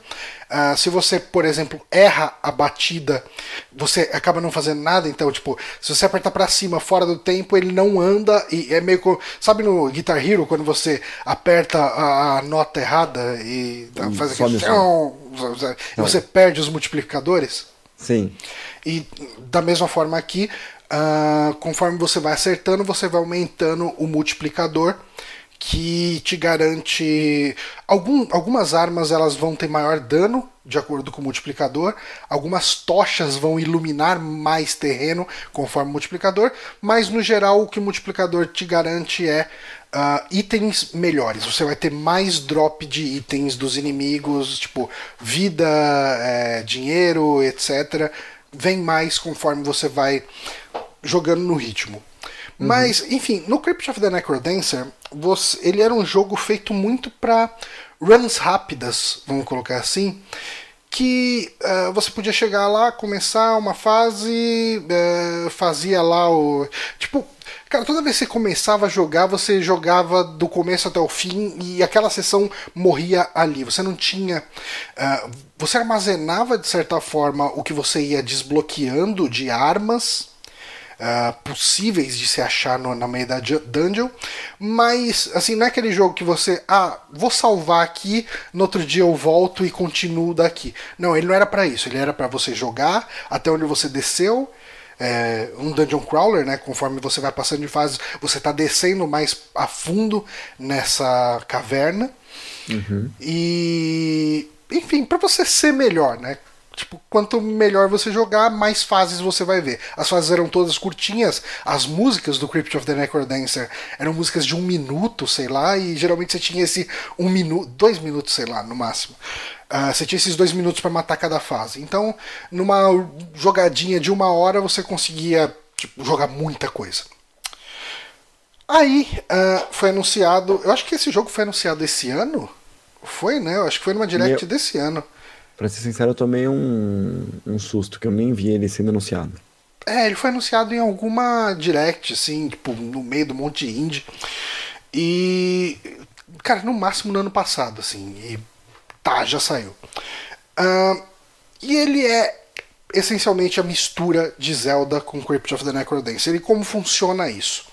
Uh, se você, por exemplo, erra a batida, você acaba não fazendo nada. Então, tipo, se você apertar para cima fora do tempo, ele não anda e é meio que. Sabe no Guitar Hero, quando você aperta a, a nota errada e hum, faz aquele. E você perde os multiplicadores? Sim. E da mesma forma aqui, uh, conforme você vai acertando, você vai aumentando o multiplicador que te garante algum, algumas armas elas vão ter maior dano de acordo com o multiplicador, algumas tochas vão iluminar mais terreno conforme o multiplicador, mas no geral o que o multiplicador te garante é uh, itens melhores. Você vai ter mais drop de itens dos inimigos, tipo vida, é, dinheiro, etc. Vem mais conforme você vai jogando no ritmo. Uhum. Mas, enfim, no Crypt of the Necrodancer, você, ele era um jogo feito muito para runs rápidas, vamos colocar assim, que uh, você podia chegar lá, começar uma fase, uh, fazia lá o. Tipo, cara, toda vez que você começava a jogar, você jogava do começo até o fim e aquela sessão morria ali. Você não tinha. Uh, você armazenava de certa forma o que você ia desbloqueando de armas uh, possíveis de se achar no, na meio da dungeon, mas assim, não é aquele jogo que você, ah, vou salvar aqui, no outro dia eu volto e continuo daqui. Não, ele não era para isso, ele era para você jogar até onde você desceu, é, um dungeon crawler, né? Conforme você vai passando de fase, você está descendo mais a fundo nessa caverna. Uhum. E enfim, para você ser melhor, né? Tipo, quanto melhor você jogar, mais fases você vai ver. As fases eram todas curtinhas, as músicas do Crypt of the Necrodancer eram músicas de um minuto, sei lá, e geralmente você tinha esse um minuto, dois minutos, sei lá, no máximo. Uh, você tinha esses dois minutos para matar cada fase. Então, numa jogadinha de uma hora, você conseguia tipo, jogar muita coisa. Aí uh, foi anunciado. Eu acho que esse jogo foi anunciado esse ano. Foi, né? Eu acho que foi numa direct Meu... desse ano. Pra ser sincero, eu tomei um, um susto, que eu nem vi ele sendo anunciado. É, ele foi anunciado em alguma direct, assim, tipo, no meio do monte indie. E. Cara, no máximo no ano passado, assim. E tá, já saiu. Uh, e ele é essencialmente a mistura de Zelda com Crypt of the Necrodancer. E como funciona isso?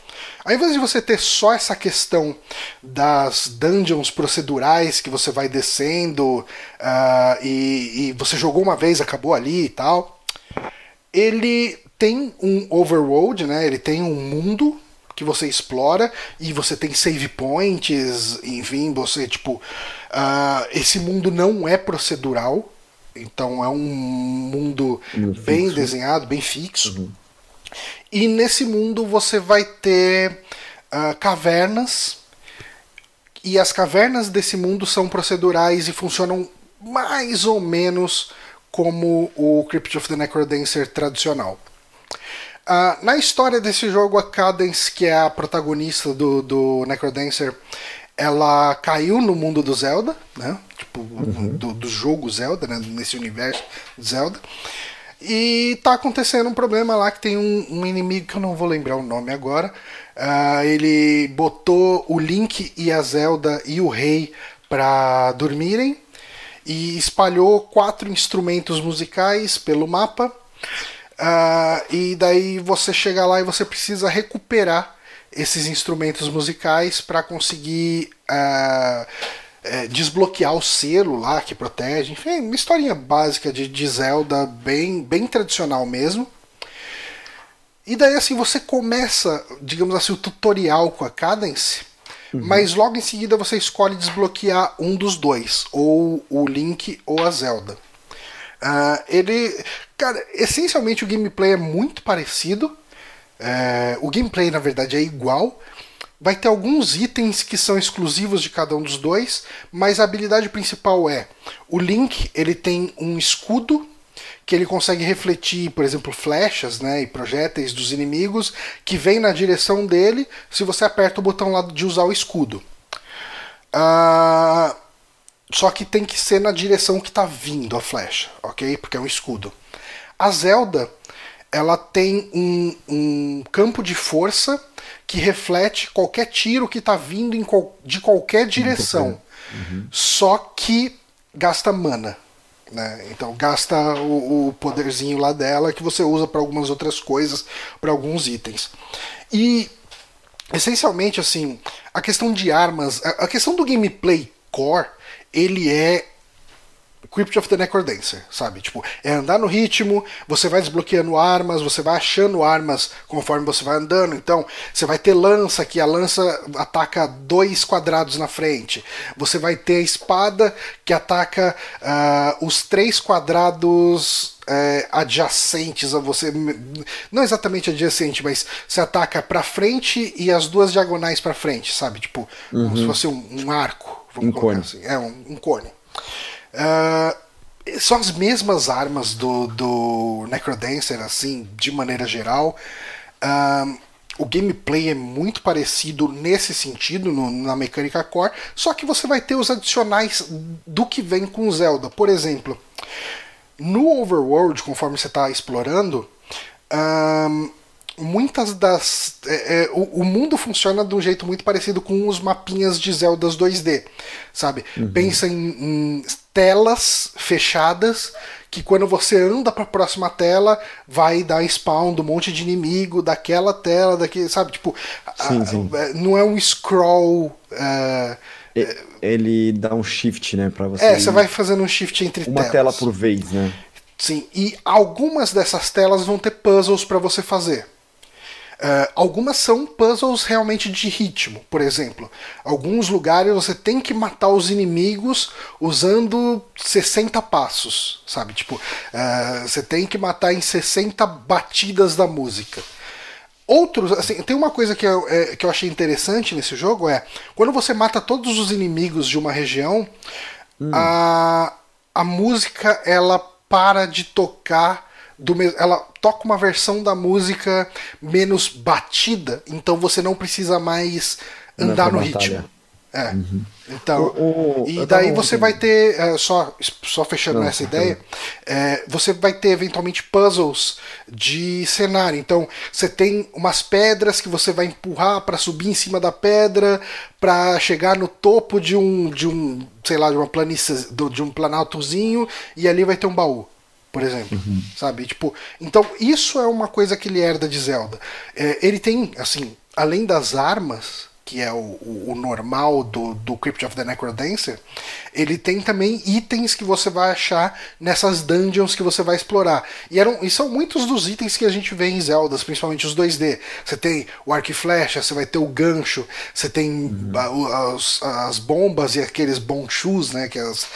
Ao invés de você ter só essa questão das dungeons procedurais que você vai descendo uh, e, e, você jogou uma vez, acabou ali e tal, ele tem um overworld, né? Ele tem um mundo que você explora e você tem save points, enfim, você tipo uh, esse mundo não é procedural, então é um mundo bem desenhado, bem fixo. Uhum. E nesse mundo você vai ter uh, cavernas. E as cavernas desse mundo são procedurais e funcionam mais ou menos como o Crypt of the Necrodancer tradicional. Uh, na história desse jogo, a Cadence, que é a protagonista do, do Necrodancer, ela caiu no mundo do Zelda, né? Tipo, uhum. do, do jogo Zelda, né? Nesse universo Zelda. E tá acontecendo um problema lá que tem um, um inimigo que eu não vou lembrar o nome agora. Uh, ele botou o Link e a Zelda e o Rei para dormirem e espalhou quatro instrumentos musicais pelo mapa. Uh, e daí você chega lá e você precisa recuperar esses instrumentos musicais para conseguir uh, é, desbloquear o selo lá que protege. Enfim, uma historinha básica de, de Zelda, bem, bem tradicional mesmo. E daí assim você começa, digamos assim, o tutorial com a Cadence, uhum. mas logo em seguida você escolhe desbloquear um dos dois, ou o Link ou a Zelda. Uh, ele, cara, essencialmente o gameplay é muito parecido. É, o gameplay na verdade é igual, Vai ter alguns itens que são exclusivos de cada um dos dois, mas a habilidade principal é o Link ele tem um escudo que ele consegue refletir, por exemplo, flechas né, e projéteis dos inimigos que vem na direção dele se você aperta o botão lá de usar o escudo. Uh, só que tem que ser na direção que está vindo a flecha, ok? Porque é um escudo. A Zelda ela tem um, um campo de força que reflete qualquer tiro que está vindo de qualquer direção. Uhum. Só que gasta mana. Né? Então gasta o, o, poderzinho lá dela que você usa para algumas outras coisas, para alguns itens. E essencialmente assim, a questão de armas, a, a questão do gameplay core, ele é Crypt of the Necrodancer, sabe? Tipo, é andar no ritmo, você vai desbloqueando armas, você vai achando armas conforme você vai andando. Então, você vai ter lança, que a lança ataca dois quadrados na frente. Você vai ter a espada, que ataca uh, os três quadrados é, adjacentes a você. Não exatamente adjacente, mas você ataca pra frente e as duas diagonais pra frente, sabe? Tipo, uhum. como se fosse um, um arco. Vamos um cone. Assim. É, um, um cone. Uh, são as mesmas armas do, do Necrodancer, assim, de maneira geral. Uh, o gameplay é muito parecido nesse sentido, no, na mecânica core, só que você vai ter os adicionais do que vem com Zelda. Por exemplo, no Overworld, conforme você está explorando, uh, muitas das. É, é, o, o, mundo funciona de um jeito muito parecido com os mapinhas de Zeldas 2D, sabe? Uhum. Pensa em, em, telas fechadas que quando você anda para a próxima tela vai dar spawn do monte de inimigo daquela tela, daquele, sabe? Tipo, sim, sim. É, não é um scroll. Uh, ele dá um shift, né, para você. É, você vai fazendo um shift entre uma telas. tela por vez, né? Sim, e algumas dessas telas vão ter puzzles para você fazer. Uh, algumas são puzzles realmente de ritmo, por exemplo. Alguns lugares você tem que matar os inimigos usando 60 passos, sabe? Tipo, uh, você tem que matar em 60 batidas da música. Outros, assim, tem uma coisa que eu, é, que eu achei interessante nesse jogo é quando você mata todos os inimigos de uma região, hum. a, a música ela para de tocar do ela toca uma versão da música menos batida, então você não precisa mais andar no ritmo. É. Uhum. Então, o, o, e daí você vai ter, é, só, só fechando não, essa ideia, é, você vai ter eventualmente puzzles de cenário. Então, você tem umas pedras que você vai empurrar para subir em cima da pedra, para chegar no topo de um, de um, sei lá, de uma planície, de um planaltozinho, e ali vai ter um baú por exemplo, uhum. sabe? Tipo, então isso é uma coisa que ele herda de Zelda. É, ele tem, assim, além das armas, que é o, o, o, normal do, do Crypt of the Necrodancer, ele tem também itens que você vai achar nessas dungeons que você vai explorar. E, eram, e são muitos dos itens que a gente vê em Zeldas, principalmente os 2D. Você tem o arco e flecha, você vai ter o gancho, você tem uhum. as, as, bombas e aqueles bonchus, né, que é as,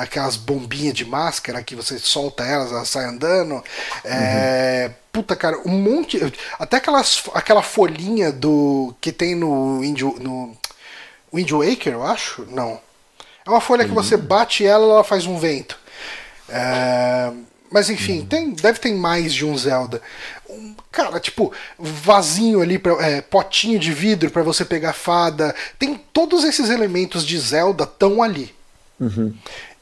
aquelas bombinhas de máscara que você solta elas, elas saem andando. Uhum. É, Puta, cara, um monte. Até aquelas, aquela folhinha do. que tem no Wind, no Wind Waker, eu acho? Não. É uma folha uhum. que você bate ela ela faz um vento. É, mas enfim, uhum. tem, deve ter mais de um Zelda. Um, cara, tipo, vasinho ali, pra, é, potinho de vidro para você pegar fada. Tem todos esses elementos de Zelda tão ali. Uhum.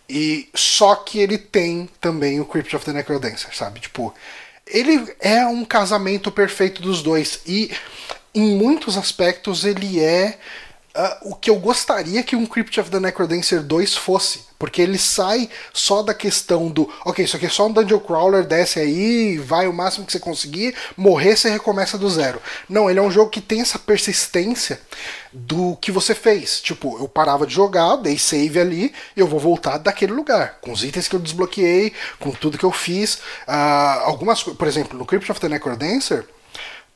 E só que ele tem também o Crypt of the Necrodancer, sabe? Tipo, ele é um casamento perfeito dos dois e em muitos aspectos ele é uh, o que eu gostaria que um Crypt of the Necrodancer 2 fosse. Porque ele sai só da questão do, ok, isso aqui é só um dungeon crawler, desce aí, vai o máximo que você conseguir, morrer você recomeça do zero. Não, ele é um jogo que tem essa persistência do que você fez. Tipo, eu parava de jogar, dei save ali, e eu vou voltar daquele lugar, com os itens que eu desbloqueei, com tudo que eu fiz. Uh, algumas por exemplo, no Crypt of the Necrodancer,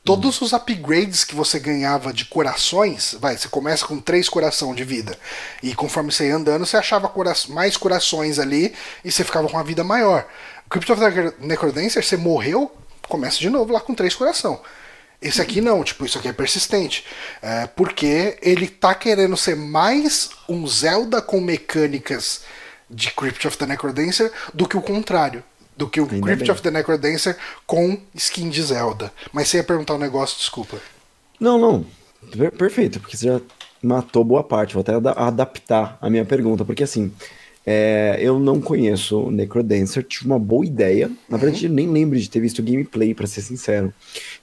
Todos os upgrades que você ganhava de corações, vai, você começa com três coração de vida. E conforme você ia andando, você achava cora mais corações ali e você ficava com uma vida maior. Crypt of the Necrodancer, você morreu, começa de novo lá com três coração. Esse aqui não, tipo, isso aqui é persistente. É, porque ele tá querendo ser mais um Zelda com mecânicas de Crypt of the Necrodancer do que o contrário do que o Ainda Crypt bem. of the Necrodancer com skin de Zelda. Mas você ia perguntar um negócio, desculpa. Não, não. Perfeito, porque você já matou boa parte. Vou até adaptar a minha pergunta, porque assim, é, eu não conheço o Necrodancer, tive uma boa ideia. Na verdade, uhum. nem lembro de ter visto gameplay, para ser sincero.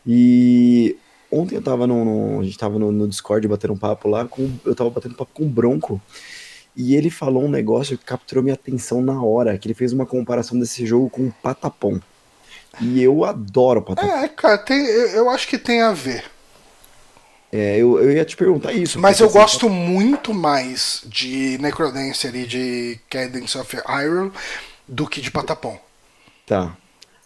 E ontem eu tava no, no a gente tava no, no, Discord batendo um papo lá, com, eu tava batendo papo com o Bronco. E ele falou um negócio que capturou minha atenção na hora, que ele fez uma comparação desse jogo com o Patapom. E eu adoro Patapom. É, cara, tem, eu, acho que tem a ver. É, eu, eu ia te perguntar isso. Mas eu assim, gosto muito mais de Necrodancer e de Cadence of Hyrule do que de Patapom. Tá.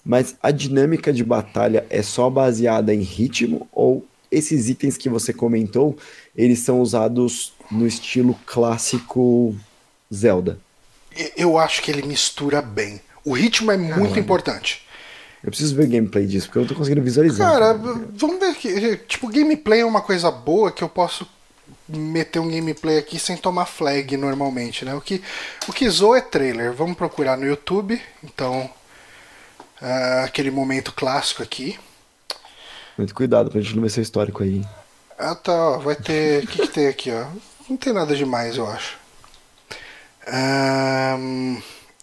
Mas a dinâmica de batalha é só baseada em ritmo ou esses itens que você comentou, eles são usados no estilo clássico Zelda. Eu acho que ele mistura bem. O ritmo é muito Caramba. importante. Eu preciso ver gameplay disso, porque eu não tô conseguindo visualizar. Cara, vamos ver aqui. Tipo, gameplay é uma coisa boa que eu posso meter um gameplay aqui sem tomar flag normalmente, né? O que, o que zoa é trailer. Vamos procurar no YouTube. Então, uh, aquele momento clássico aqui. Muito cuidado pra gente não ver seu histórico aí. Ah tá, ó, vai ter. O que, que tem aqui, ó? Não tem nada demais, eu acho. Um,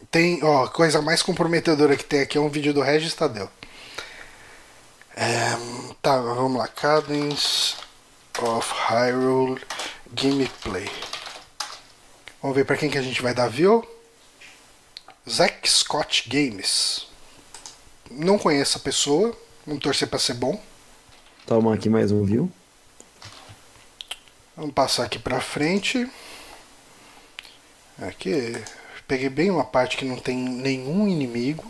tem, ó, coisa mais comprometedora que tem aqui é um vídeo do Regis Tadeu. Um, tá, vamos lá. Cadence of Hyrule Gameplay. Vamos ver para quem que a gente vai dar view. Zack Scott Games. Não conheço a pessoa. Vamos torcer para ser bom. Toma aqui mais um view. Vamos passar aqui para frente. Aqui peguei bem uma parte que não tem nenhum inimigo.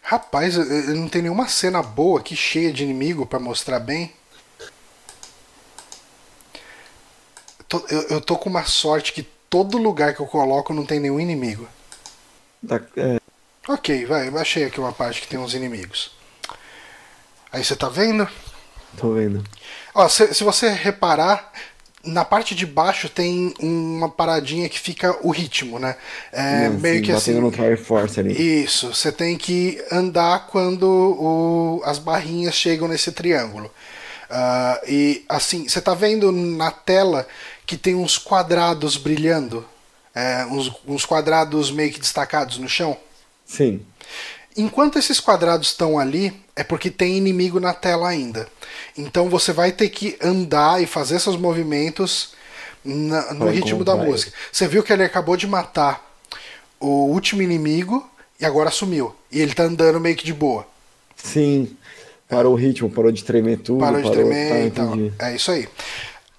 Rapaz, não tem nenhuma cena boa aqui cheia de inimigo para mostrar bem. Eu, eu tô com uma sorte que todo lugar que eu coloco não tem nenhum inimigo. Tá, é. Ok, vai, eu achei aqui uma parte que tem uns inimigos. Aí você tá vendo? Tô vendo. Ó, se, se você reparar, na parte de baixo tem uma paradinha que fica o ritmo, né? É, Não, meio sim, que assim. no Fire Force ali. Isso, você tem que andar quando o, as barrinhas chegam nesse triângulo. Uh, e assim, você tá vendo na tela que tem uns quadrados brilhando? É, uns, uns quadrados meio que destacados no chão? Sim. Enquanto esses quadrados estão ali, é porque tem inimigo na tela ainda. Então você vai ter que andar e fazer seus movimentos na, no vai ritmo da música. Você viu que ele acabou de matar o último inimigo e agora sumiu. E ele tá andando meio que de boa. Sim. Parou o ritmo, parou de tremer tudo. Parou de parou... tremer, tá, então. É isso aí.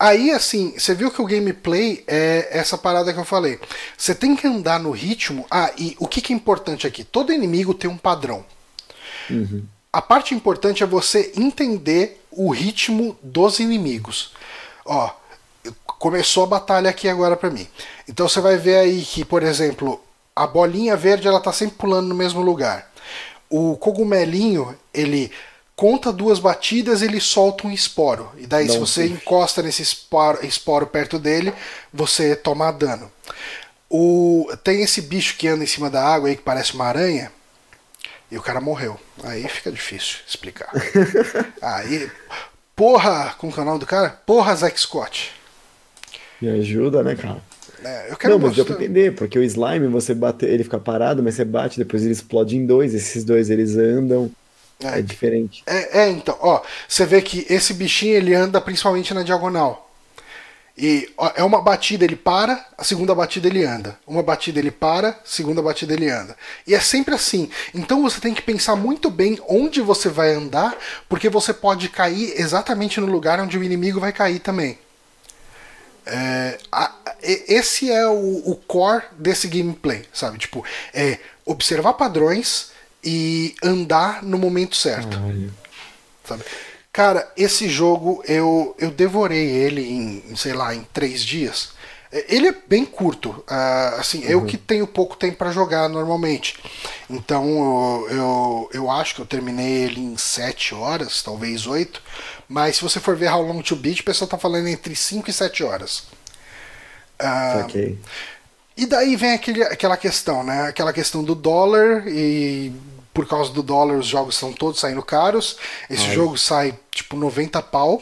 Aí, assim, você viu que o gameplay é essa parada que eu falei. Você tem que andar no ritmo. Ah, e o que, que é importante aqui? Todo inimigo tem um padrão. Uhum. A parte importante é você entender o ritmo dos inimigos. Ó, começou a batalha aqui agora para mim. Então você vai ver aí que, por exemplo, a bolinha verde ela tá sempre pulando no mesmo lugar. O cogumelinho, ele conta duas batidas, ele solta um esporo. E daí, Não, se você sim. encosta nesse esporo, esporo perto dele, você toma dano. O, tem esse bicho que anda em cima da água aí que parece uma aranha. E o cara morreu. Aí fica difícil explicar. aí. Porra! Como que é o nome do cara? Porra, Zack Scott. Me ajuda, né, cara? É, eu quero não, mas deu pra entender, porque o slime você bate, ele fica parado, mas você bate, depois ele explode em dois, esses dois eles andam. É, é diferente. É, é, então, ó, você vê que esse bichinho ele anda principalmente na diagonal. E ó, é uma batida ele para, a segunda batida ele anda. Uma batida ele para, segunda batida ele anda. E é sempre assim. Então você tem que pensar muito bem onde você vai andar, porque você pode cair exatamente no lugar onde o inimigo vai cair também. É, a, esse é o, o core desse gameplay, sabe? Tipo, é observar padrões e andar no momento certo. Sabe? Cara, esse jogo eu, eu devorei ele em, sei lá, em três dias. Ele é bem curto, uh, assim, uhum. eu que tenho pouco tempo para jogar normalmente. Então eu, eu, eu, acho que eu terminei ele em sete horas, talvez oito. Mas se você for ver How Long to Beat, o pessoal tá falando entre 5 e 7 horas. Uh, ok. E daí vem aquele, aquela questão, né? Aquela questão do dólar e por causa do dólar os jogos estão todos saindo caros. Esse Ai. jogo sai tipo 90 pau.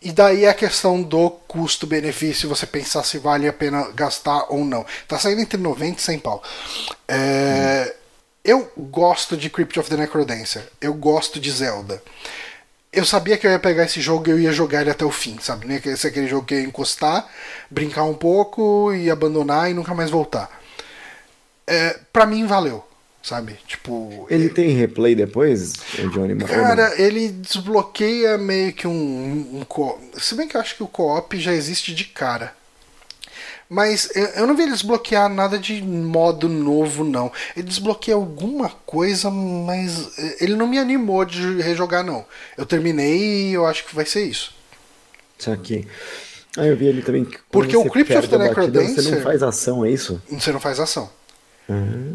E daí é a questão do custo-benefício, você pensar se vale a pena gastar ou não. Tá saindo entre 90 e 100 pau. É, hum. Eu gosto de Crypt of the Necrodancer. Eu gosto de Zelda. Eu sabia que eu ia pegar esse jogo e eu ia jogar ele até o fim, sabe? Não ia ser aquele jogo que eu ia encostar, brincar um pouco e abandonar e nunca mais voltar. É, pra mim valeu sabe? Tipo. Ele tem replay depois, o Johnny Cara, ele desbloqueia meio que um, um co Se bem que eu acho que o co-op já existe de cara. Mas eu não vi ele desbloquear nada de modo novo, não. Ele desbloqueia alguma coisa, mas ele não me animou de rejogar, não. Eu terminei e eu acho que vai ser isso. Isso aqui. Ah, eu vi ele também. Porque o Crypt of the Necrodancer. Você não faz ação, é isso? Você não faz ação.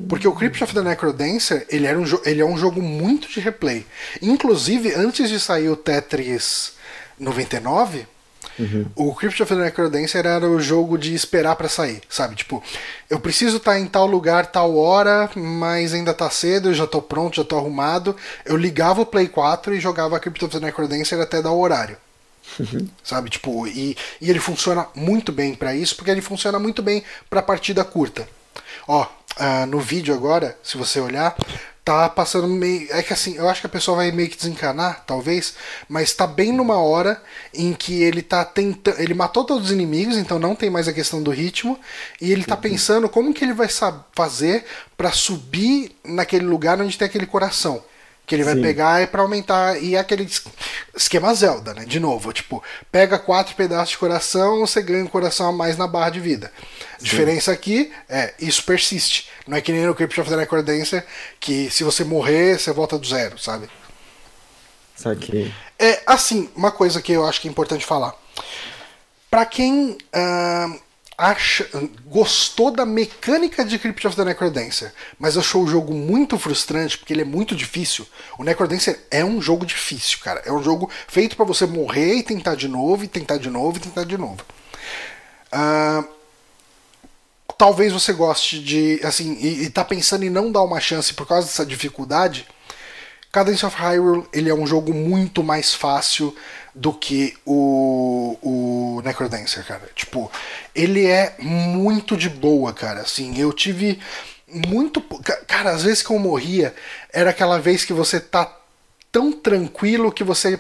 Porque o Crypt of the Necrodancer ele, era um ele é um jogo muito de replay. Inclusive, antes de sair o Tetris 99, uhum. o Crypt of the Necrodancer era o jogo de esperar para sair, sabe? Tipo, eu preciso estar tá em tal lugar, tal hora, mas ainda tá cedo, eu já tô pronto, já tô arrumado. Eu ligava o Play 4 e jogava Crypt of the Necrodancer até dar o horário. Uhum. Sabe, tipo, e, e ele funciona muito bem para isso, porque ele funciona muito bem para partida curta. Ó, uh, no vídeo agora, se você olhar, tá passando meio. É que assim, eu acho que a pessoa vai meio que desencanar, talvez, mas tá bem numa hora em que ele tá tentando. Ele matou todos os inimigos, então não tem mais a questão do ritmo, e ele tá uhum. pensando como que ele vai fazer para subir naquele lugar onde tem aquele coração. Que ele vai Sim. pegar é para aumentar. E é aquele. esquema Zelda, né? De novo, tipo, pega quatro pedaços de coração, você ganha um coração a mais na barra de vida. A diferença aqui é, isso persiste. Não é que nem no Crypt of the Necrodancer, que se você morrer, você volta do zero, sabe? Saquei. É, assim, uma coisa que eu acho que é importante falar. Pra quem ah, acha, gostou da mecânica de Crypt of the Necrodancer, mas achou o jogo muito frustrante porque ele é muito difícil. O Necrodancer é um jogo difícil, cara. É um jogo feito pra você morrer e tentar de novo, e tentar de novo, e tentar de novo. Ah, talvez você goste de, assim, e, e tá pensando em não dar uma chance por causa dessa dificuldade. Cadence of Hyrule ele é um jogo muito mais fácil do que o, o Necrodancer, cara. Tipo, ele é muito de boa, cara. Assim, eu tive muito. Cara, às vezes que eu morria, era aquela vez que você tá tão tranquilo que você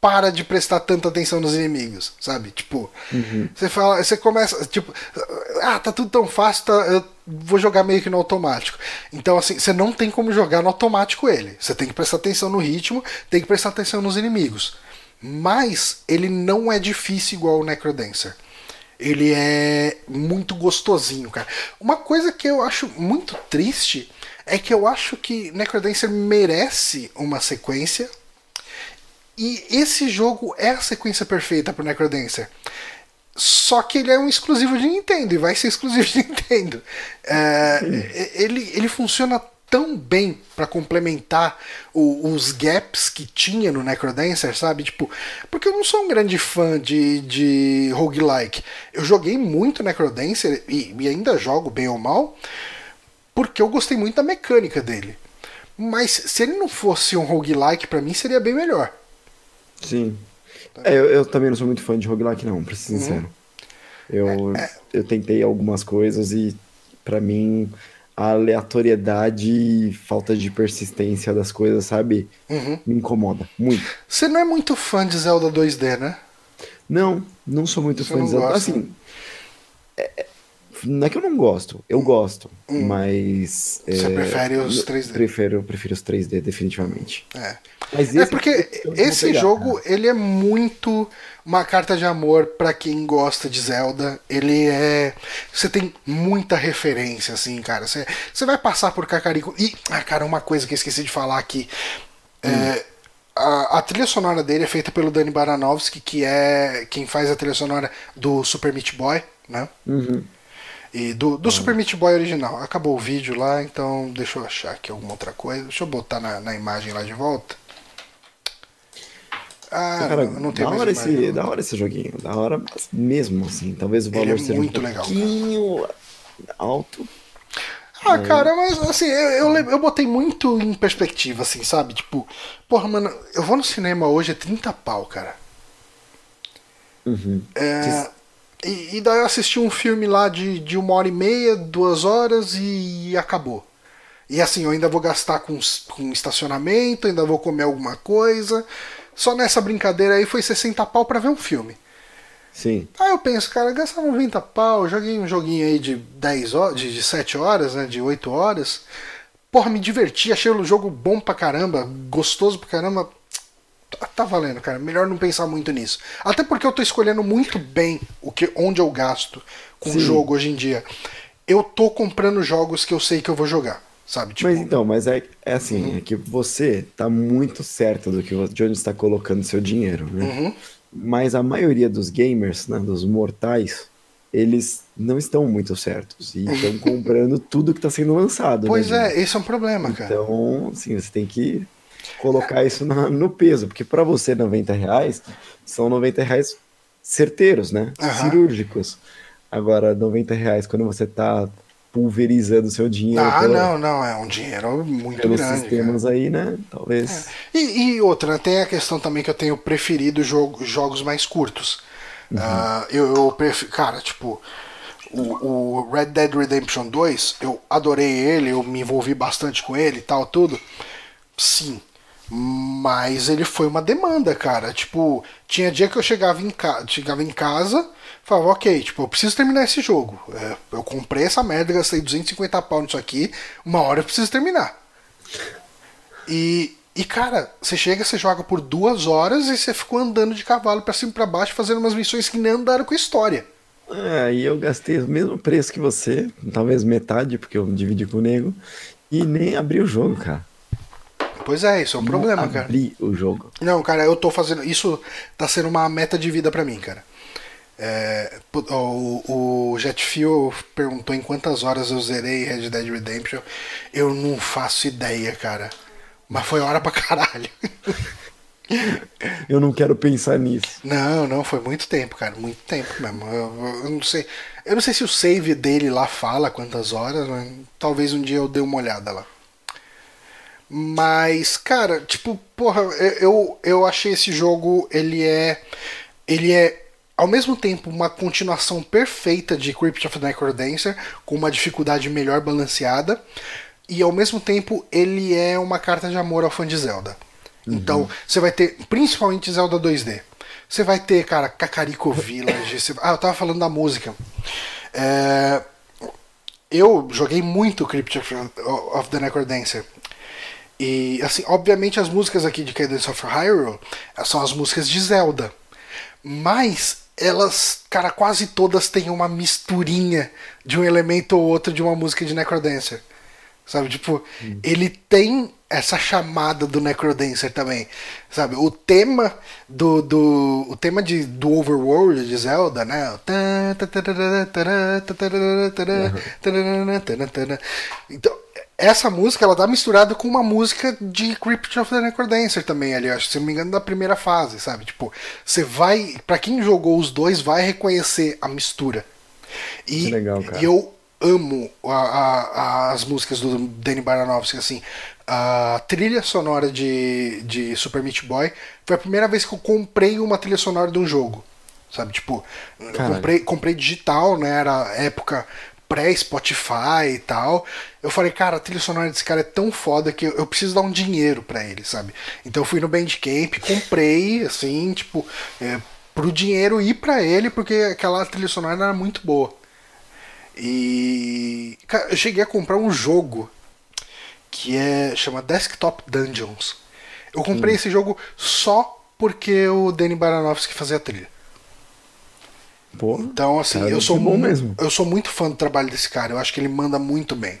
para de prestar tanta atenção nos inimigos, sabe? Tipo, você fala, você começa, tipo, ah, tá tudo tão fácil, tá, eu vou jogar meio que no automático. Então, assim, você não tem como jogar no automático ele. Você tem que prestar atenção no ritmo, tem que prestar atenção nos inimigos. Mas ele não é difícil igual o Necrodancer. Ele é muito gostosinho, cara. Uma coisa que eu acho muito triste é que eu acho que Necrodancer merece uma sequência. E esse jogo é a sequência perfeita pro Necrodancer. Só que ele é um exclusivo de Nintendo e vai ser exclusivo de Nintendo. É, ele, ele funciona tão bem para complementar o- os gaps que tinha no Necrodancer, sabe? Tipo, porque eu não sou um grande fã de, de roguelike. Eu joguei muito Necrodancer e, e ainda jogo bem ou mal, porque eu gostei muito da mecânica dele. Mas se ele não fosse um roguelike, pra mim seria bem melhor. Sim. É, eu, eu também não sou muito fã de roguelike, não, pra ser sincero. Eu, É, eu tentei algumas coisas e, pra mim, a aleatoriedade e falta de persistência das coisas, sabe? Uhum. Me incomoda muito. Você não é muito fã de Zelda 2D, né? Não, não sou muito Você fã de Zelda. gosta? Assim, é- não é que eu não gosto, eu gosto, mas... Hum. Você é, prefere os eu 3D. Prefiro, prefiro os 3D, definitivamente. É. Mas É esse porque eu vou esse pegar, jogo, ele é muito uma carta de amor pra quem gosta de Zelda. Ele é. Você tem muita referência, assim, cara. Você, você vai passar por Kakariko. E, ah, cara, uma coisa que eu esqueci de falar aqui. É, a, a trilha sonora dele é feita pelo Dani Baranovski, que é quem faz a trilha sonora do Super Meat Boy, né? Uhum. E do, do Super Meat Boy original. Acabou o vídeo lá, então deixa eu achar aqui alguma outra coisa. Deixa eu botar na, na imagem lá de volta. Ah, Cara, não, não tem da mais hora, imagem, esse, não. da hora esse joguinho, da hora mesmo, assim. Talvez o valor é seja muito um legal, cara. pouquinho alto. Ah, cara, mas assim, eu, eu, eu botei muito em perspectiva, assim, sabe? Tipo, porra, mano, eu vou no cinema hoje, é 30 pau, cara. Uhum. É, e, e daí eu assisti um filme lá de, de uma hora e meia, duas horas e acabou. E assim, eu ainda vou gastar com, com estacionamento, ainda vou comer alguma coisa. Só nessa brincadeira aí foi 60 pau pra ver um filme. Sim. Aí eu penso, cara, gastar 90 pau, joguei um joguinho aí de 10 horas, de, de 7 horas, né? De 8 horas. Porra, me diverti, achei o jogo bom pra caramba, gostoso pra caramba. Tá, tá valendo, cara. Melhor não pensar muito nisso. Até porque eu tô escolhendo muito bem o que, onde eu gasto com o jogo hoje em dia. Eu tô comprando jogos que eu sei que eu vou jogar, sabe? Tipo, Mas então, mas é, é assim, é que você tá muito certo do que de onde está colocando seu dinheiro, né? Uhum. Mas a maioria dos gamers, né, dos mortais, eles não estão muito certos e estão comprando tudo que está sendo lançado. né, pois gente? é, esse é um problema, cara. Então, assim, você tem que colocar isso na- no peso, porque para você 90 reais são 90 reais certeiros, né? Aham. Cirúrgicos. Agora, 90 reais quando você tá pulverizando seu dinheiro Ah, pela- não, não, é um dinheiro muito pelos grande. cara. sistemas aí, né? Talvez. E, e outra, né, tem a questão também que eu tenho preferido jogo, jogos mais curtos. Ah, eu, eu prefiro. Cara, tipo, o, o Red Dead Redemption 2, eu adorei ele, eu me envolvi bastante com ele e tal, tudo. Sim. Mas ele foi uma demanda, cara. Tipo, tinha dia que eu chegava em, ca... chegava em casa, falava, ok, tipo, eu preciso terminar esse jogo. É, eu comprei essa merda, gastei 250 pau nisso aqui, uma hora eu preciso terminar. E E cara, você chega, você joga por duas horas e você ficou andando de cavalo para cima e pra baixo, fazendo umas missões que nem andaram com a história. É, e eu gastei o mesmo preço que você, talvez metade, porque eu dividi com o nego, e nem abri o jogo, cara. Pois é, isso é um Não problema, cara. O jogo. Não, cara, eu tô fazendo. Isso tá sendo uma meta de vida pra mim, cara. É, o, o Jetfuel perguntou em quantas horas eu zerei Red Dead Redemption. Eu não faço ideia, cara. Mas foi hora pra caralho. Eu não quero pensar nisso. Não, não, foi muito tempo, cara. Muito tempo mesmo. Eu, eu- eu não sei. Eu não sei se o save dele lá fala quantas horas, mas talvez um dia eu dê uma olhada lá. Mas, cara, tipo, porra, eu, eu achei esse jogo, ele é. Ele é ao mesmo tempo uma continuação perfeita de Crypt of the Necrodancer, com uma dificuldade melhor balanceada, e ao mesmo tempo ele é uma carta de amor ao fã de Zelda. Então, você vai ter, principalmente Zelda 2D. Você vai ter, cara, Kakariko Village. você- Ah, eu tava falando da música. É, Eu joguei muito Crypt of the Necrodancer. E, assim, obviamente as músicas aqui de Cadence of Hyrule são as músicas de Zelda. Mas elas, cara, quase todas têm uma misturinha de um elemento ou outro de uma música de Necrodancer. Sabe, tipo, hum. ele tem essa chamada do Necrodancer também, sabe? O tema do, do o tema de do Overworld de Zelda, né? Então, essa música ela tá misturada com uma música de Crypt of the Necrodancer também ali, acho, se não me engano, da primeira fase, sabe? Tipo, você vai, Pra quem jogou os dois, vai reconhecer a mistura. E, Que legal, cara. eu amo a- a- as músicas do Danny Baranovsky, assim. A trilha sonora de, de Super Meat Boy foi a primeira vez que eu comprei uma trilha sonora de um jogo. Sabe, tipo, comprei, comprei digital, né? Era época pré-Spotify e tal. Eu falei, cara, a trilha sonora desse cara é tão foda que eu, preciso dar um dinheiro pra ele, sabe? Então eu fui no Bandcamp, comprei, assim, tipo, é, pro dinheiro ir pra ele, porque aquela trilha sonora era muito boa. E. Cara, eu cheguei a comprar um jogo que é. chama Desktop Dungeons. Eu comprei esse jogo só porque o Danny Baranovsky fazia a trilha. Pô, Então, assim, eu sou bom mesmo. Eu sou muito fã do trabalho desse cara. Eu acho que ele manda muito bem.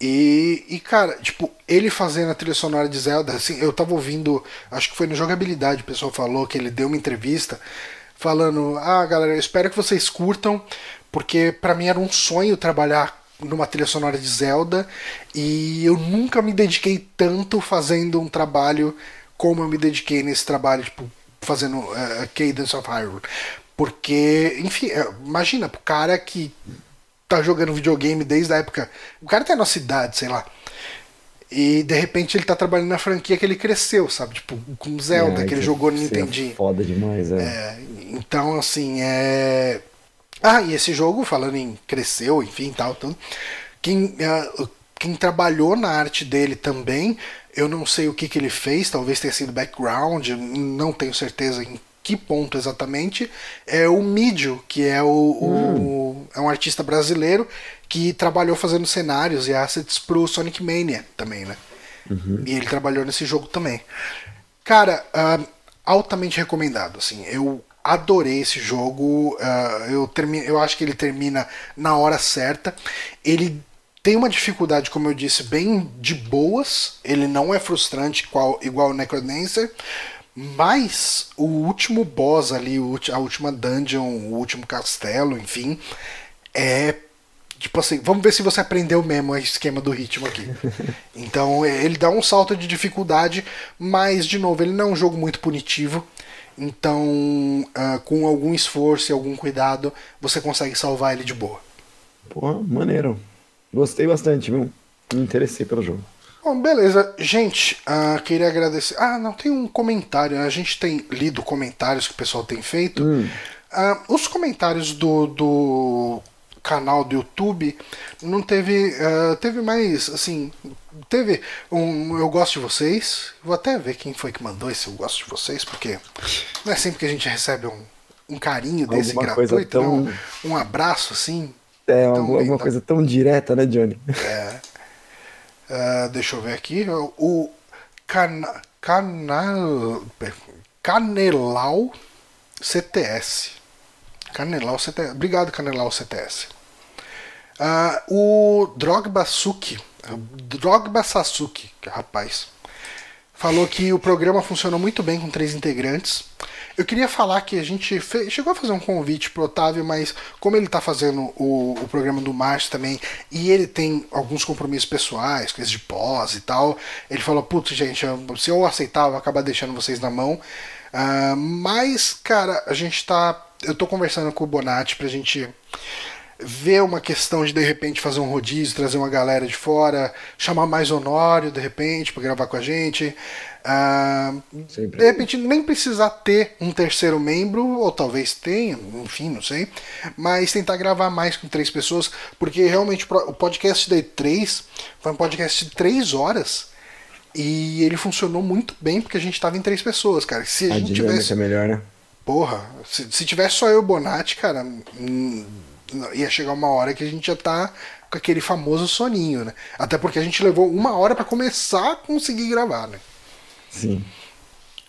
E, e, cara, tipo, ele fazendo a trilha sonora de Zelda, assim, eu tava ouvindo, acho que foi no Jogabilidade, o pessoal falou que ele deu uma entrevista falando: Ah, galera, eu espero que vocês curtam, porque pra mim era um sonho trabalhar numa trilha sonora de Zelda e eu nunca me dediquei tanto fazendo um trabalho como eu me dediquei nesse trabalho, tipo, fazendo eh, Cadence of Hyrule. Porque, enfim, eh, imagina, pro cara que tá jogando videogame desde a época. O cara tem a nossa idade, sei lá. E de repente ele tá trabalhando na franquia que ele cresceu, sabe? Tipo, com Zelda, é, que ele isso jogou no seria Nintendinho. Foda demais, é. É, então, assim, é. Ah, e esse jogo, falando em cresceu, enfim, tal, tudo. Quem, ah, quem trabalhou na arte dele também, eu não sei o que, que ele fez, talvez tenha sido background, não tenho certeza em que ponto exatamente, é o Mídio, que é o, o- é um artista brasileiro que trabalhou fazendo cenários e assets pro Sonic Mania também, né? E ele trabalhou nesse jogo também. Cara, ah, altamente recomendado. Assim, eu adorei esse jogo. ah, eu, termi eu acho que ele termina na hora certa. Ele tem uma dificuldade, como eu disse, bem de boas. Ele não é frustrante igual, igual o Necrodancer. Mas o último boss ali, a última dungeon, o último castelo, enfim, é Tipo assim, vamos ver se você aprendeu mesmo o esquema do ritmo aqui. Então ele dá um salto de dificuldade, mas de novo, ele não é um jogo muito punitivo. Então, ah, com algum esforço e algum cuidado, você consegue salvar ele de boa. Pô, maneiro. Gostei bastante, viu? Me interessei pelo jogo. Bom, beleza. Gente, ah, queria agradecer. Ah, não, tem um comentário. né? A gente tem lido comentários que o pessoal tem feito. Ah, os comentários do, do canal do YouTube não teve. ah, teve mais, assim. Teve um Eu Gosto de Vocês. Vou até ver quem foi que mandou esse Eu Gosto de Vocês, porque não é sempre que a gente recebe um, um carinho desse Alguma coisa gratuito, tão- um, um abraço assim. É, alguma, alguma coisa tão direta, né, Johnny? Ah, deixa eu ver aqui. O Cana, canal, Canelau CTS. Canelau CTS. Obrigado, Canelau CTS. Uh, o Drogba Suki, Drogba Sasuki, rapaz, falou que o programa funcionou muito bem com três integrantes. Eu queria falar que a gente fez, chegou a fazer um convite pro Otávio, mas como ele tá fazendo o, o programa do Márcio também, e ele tem alguns compromissos pessoais, coisas de pós e tal, ele falou, putz, gente, se eu aceitar, eu vou acabar deixando vocês na mão. Uh, mas, cara, a gente tá. Eu tô conversando com o Bonatti pra gente ver uma questão de de repente fazer um rodízio, trazer uma galera de fora, chamar mais Honório de repente para gravar com a gente. Uh, de repente nem precisar ter um terceiro membro, ou talvez tenha, enfim, não sei. Mas tentar gravar mais com três pessoas, porque realmente o podcast da E3 foi um podcast de três horas. E ele funcionou muito bem porque a gente estava em três pessoas, cara. Se a, a gente tivesse. É melhor, né? Porra, se, se tivesse só eu e o Bonatti, cara, hum, ia chegar uma hora que a gente já tá com aquele famoso soninho, né? Até porque a gente levou uma hora para começar a conseguir gravar, né? Sim.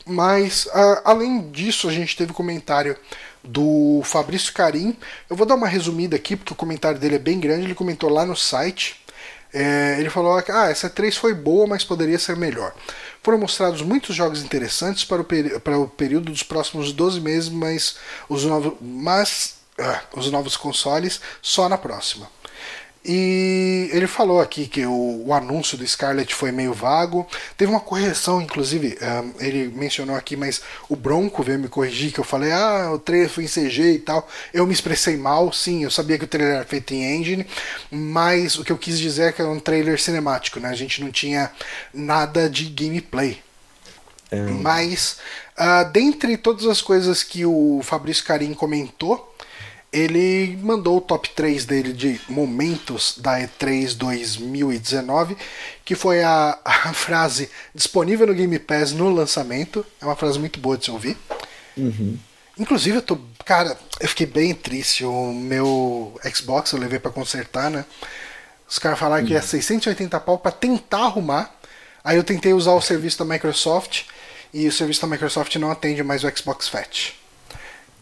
Mas, uh, além disso, a gente teve comentário do Fabrício Carim. Eu vou dar uma resumida aqui, porque o comentário dele é bem grande. Ele comentou lá no site. É, ele falou que ah, essa 3 foi boa, mas poderia ser melhor. Foram mostrados muitos jogos interessantes para o, para o período dos próximos 12 meses, mas os novos, mas, ah, os novos consoles só na próxima. E ele falou aqui que o, o, anúncio do Scarlet foi meio vago. Teve uma correção, inclusive, um, ele mencionou aqui, mas o Bronco veio me corrigir, que eu falei, ah, o trailer foi em CG e tal. Eu me expressei mal, sim, eu sabia que o trailer era feito em engine, mas o que eu quis dizer é que era um trailer cinemático, né? A gente não tinha nada de gameplay. É. Mas, uh, dentre todas as coisas que o Fabrício Carim comentou, ele mandou o top 3 dele de momentos da E3 2019, que foi a, a, frase disponível no Game Pass no lançamento. É uma frase muito boa de se ouvir. Uhum. Inclusive, eu tô. Cara, eu fiquei bem triste. O meu Xbox eu levei para consertar, né? Os caras falaram uhum. que é 680 pau para tentar arrumar. Aí eu tentei usar o serviço da Microsoft e o serviço da Microsoft não atende mais o Xbox Fat.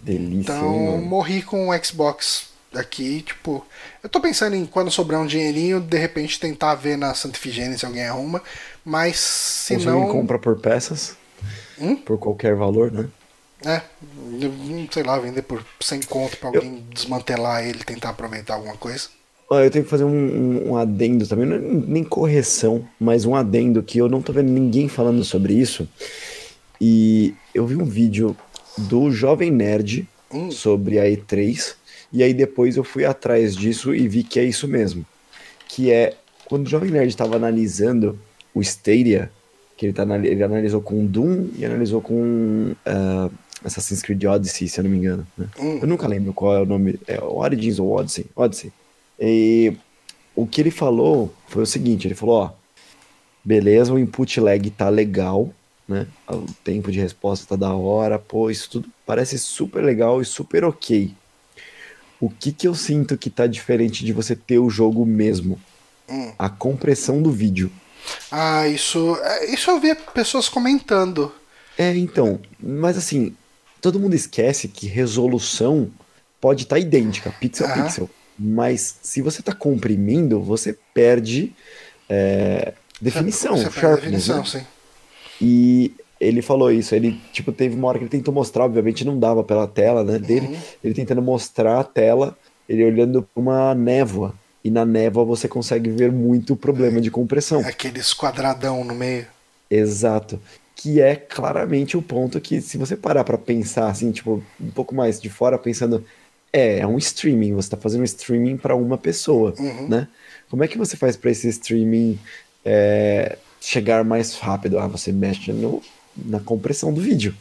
Delícia. Então, morri com o Xbox aqui, tipo. Eu tô pensando em quando sobrar um dinheirinho, de repente tentar ver na Santa Ifigênia se alguém arruma. Mas se Ou não. Compra por peças. Hum? Por qualquer valor, né? É, sei lá, vender por 100 conto pra alguém eu... desmantelar ele tentar aproveitar alguma coisa. Eu tenho que fazer um, um, um adendo também, não é nem correção, mas um adendo que eu não tô vendo ninguém falando sobre isso. E eu vi um vídeo do Jovem Nerd hum. sobre a E3. E aí depois eu fui atrás disso e vi que é isso mesmo. Que é quando o Jovem Nerd estava analisando o Stadia, que ele, tá, ele analisou com Doom e analisou com uh, Assassin's Creed Odyssey, se eu não me engano. Né? Hum. Eu nunca lembro qual é o nome. É Origins ou Odyssey? Odyssey. E o que ele falou foi o seguinte: ele falou, ó, beleza, o input lag tá legal, né? O tempo de resposta tá da hora, pô, isso tudo parece super legal e super ok. O que que eu sinto que tá diferente de você ter o jogo mesmo? Hum. A compressão do vídeo. Ah, isso, é, isso eu vi pessoas comentando. É, então, mas assim, todo mundo esquece que resolução pode estar tá idêntica, pixel a pixel. Mas se você está comprimindo, você perde é, definição, você sharpness, definição, né? sim. E ele falou isso, ele, tipo, teve uma hora que ele tentou mostrar, obviamente não dava pela tela, né, dele, uhum. ele tentando mostrar a tela, ele olhando para uma névoa, e na névoa você consegue ver muito problema de compressão. Aqueles quadradão no meio. Exato. Que é claramente o ponto que, se você parar para pensar, assim, tipo, um pouco mais de fora, pensando, é, é um streaming, você está fazendo um streaming para uma pessoa, uhum. né? Como é que você faz para esse streaming é, chegar mais rápido. Ah, você mexe no, na compressão do vídeo.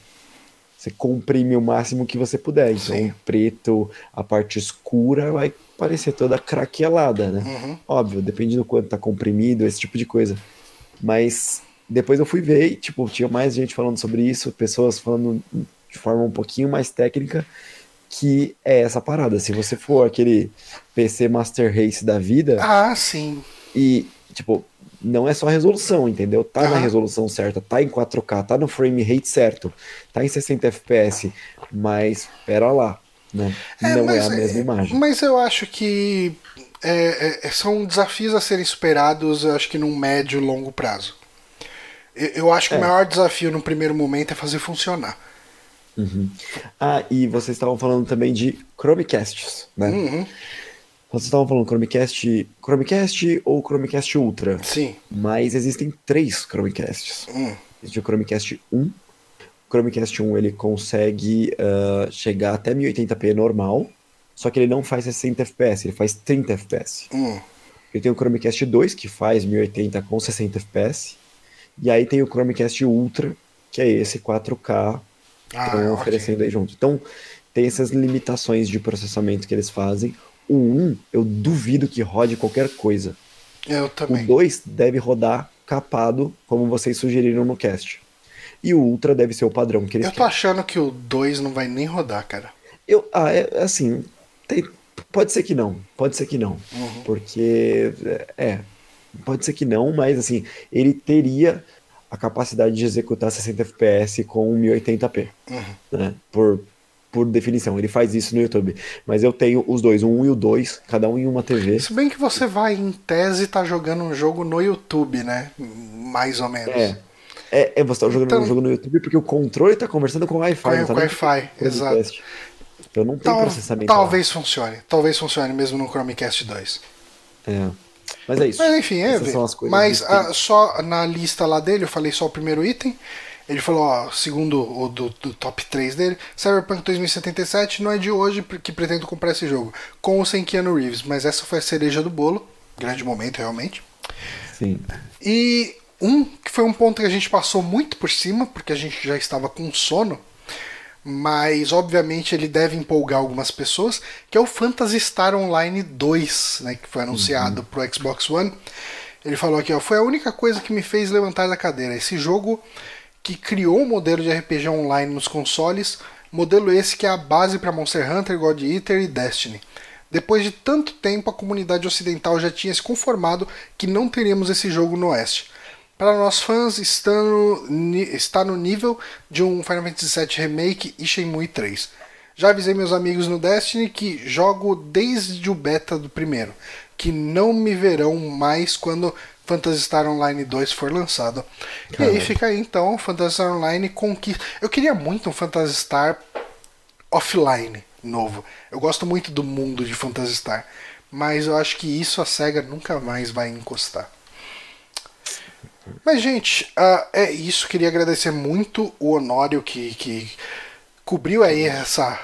Você comprime o máximo que você puder. Então, Sim. preto, a parte escura vai parecer toda craquelada, né? Uhum. Óbvio, depende do quanto tá comprimido, esse tipo de coisa. Mas depois eu fui ver e, tipo, tinha mais gente falando sobre isso, pessoas falando de forma um pouquinho mais técnica, que é essa parada. Se você for aquele PC Master Race da vida. Ah, sim. E, tipo, não é só a resolução, entendeu? Tá Aham. na resolução certa, tá em 4K, tá no frame rate certo, tá em 60 FPS, mas pera lá, né? É, não é mas a mesma é- imagem. Mas eu acho que é, é, são desafios a serem superados, acho que num médio e longo prazo. Eu, eu acho que É. o maior desafio no primeiro momento é fazer funcionar. Ah, e vocês estavam falando também de Chromecasts, né? Uhum, Vocês estavam falando Chromecast, Chromecast ou Chromecast Ultra, sim. mas existem três Chromecasts. Hum, Existe o Chromecast 1. O Chromecast 1 ele consegue ah, chegar até 1080p normal, só que ele não faz 60 FPS, ele faz 30 FPS. hum. Ele tem o Chromecast 2 que faz 1080 com 60 FPS. E aí tem o Chromecast Ultra, que é esse 4K que Ah, estão oferecendo aí junto. Então, tem essas limitações de processamento que eles fazem. O 1, eu duvido que rode qualquer coisa. Eu O também. 2 deve rodar capado, como vocês sugeriram no cast. E o Ultra deve ser o padrão que eles Eu tô querem. achando que o 2 não vai nem rodar, cara. Eu, ah, é, assim, tem- pode ser que não, pode ser que não, Uhum. porque é, pode ser que não, mas assim, ele teria a capacidade de executar 60 FPS com 1080p, Uhum. né? Por, por definição, ele faz isso no YouTube. Mas eu tenho os dois, o 1 e o 2, cada um em uma TV. Se bem que você vai, em tese, tá jogando um jogo no YouTube, né? Mais ou menos. É. É, é você tá jogando Então- um jogo no YouTube porque o controle tá conversando com o Wi-Fi, tá com nem Wi-Fi, o exato. Chromecast. Então não tem Tal- processamento. lá. talvez funcione. Talvez funcione mesmo no Chromecast 2. É. Mas é isso. Mas enfim, é. Essas são as coisas Mas distintas. ah, só na lista lá dele, eu falei só o primeiro item. Ele falou, ó, segundo o do, do top 3 dele, Cyberpunk 2077 não é de hoje que pretendo comprar esse jogo, com ou sem Keanu Reeves, mas essa foi a cereja do bolo. Grande momento, realmente. Sim. E um que foi um ponto que a gente passou muito por cima, porque a gente já estava com sono, mas obviamente ele deve empolgar algumas pessoas, que é o Phantasy Star Online 2, né, que foi anunciado pro Xbox One. Ele falou aqui, ó, foi a única coisa que me fez levantar da cadeira. Esse jogo que criou o modelo de RPG online nos consoles, modelo esse que é a base para Monster Hunter, God Eater e Destiny. Depois de tanto tempo, a comunidade ocidental já tinha se conformado que não teríamos esse jogo no Oeste. Para nós fãs, está no, está no nível de um Final Fantasy VII Remake e Shenmue 3. Já avisei meus amigos no Destiny que jogo desde o beta do primeiro, que não me verão mais quando Phantasy Star Online 2 for lançado. E aí fica aí então, Phantasy Star Online conquista. Eu queria muito um Phantasy Star offline novo. Eu gosto muito do mundo de Phantasy Star, mas eu acho que isso a SEGA nunca mais vai encostar. Mas, gente, ah, é isso. Queria agradecer muito o Honório que, que cobriu aí essa,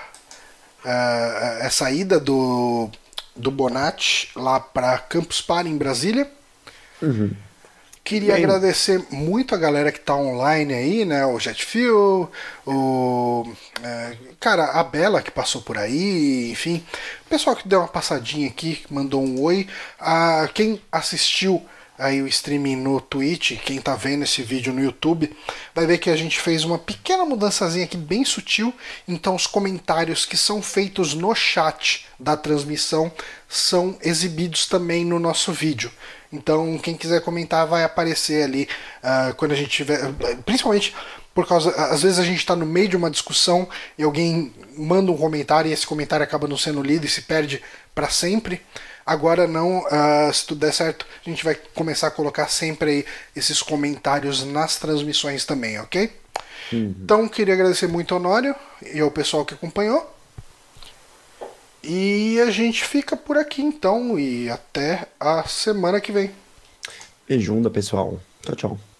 ah, essa ida do, do Bonatti lá para Campus Party em Brasília. Queria Bem. agradecer muito a galera que tá online aí, né? O Jetfuel, o. é, cara, a Bela que passou por aí, enfim. O pessoal que deu uma passadinha aqui, mandou um oi. A, quem assistiu aí o streaming no Twitch, quem tá vendo esse vídeo no YouTube, vai ver que a gente fez uma pequena mudançazinha aqui, bem sutil. Então, os comentários que são feitos no chat da transmissão são exibidos também no nosso vídeo. Então, quem quiser comentar vai aparecer ali ah, quando a gente tiver. Principalmente por causa. Às vezes a gente está no meio de uma discussão e alguém manda um comentário e esse comentário acaba não sendo lido e se perde para sempre. Agora não, ah, se tudo der certo, a gente vai começar a colocar sempre aí esses comentários nas transmissões também, ok? Então, queria agradecer muito ao Honório e ao pessoal que acompanhou. E a gente fica por aqui então e até a semana que vem. Beijunda, pessoal. Tchau, tchau.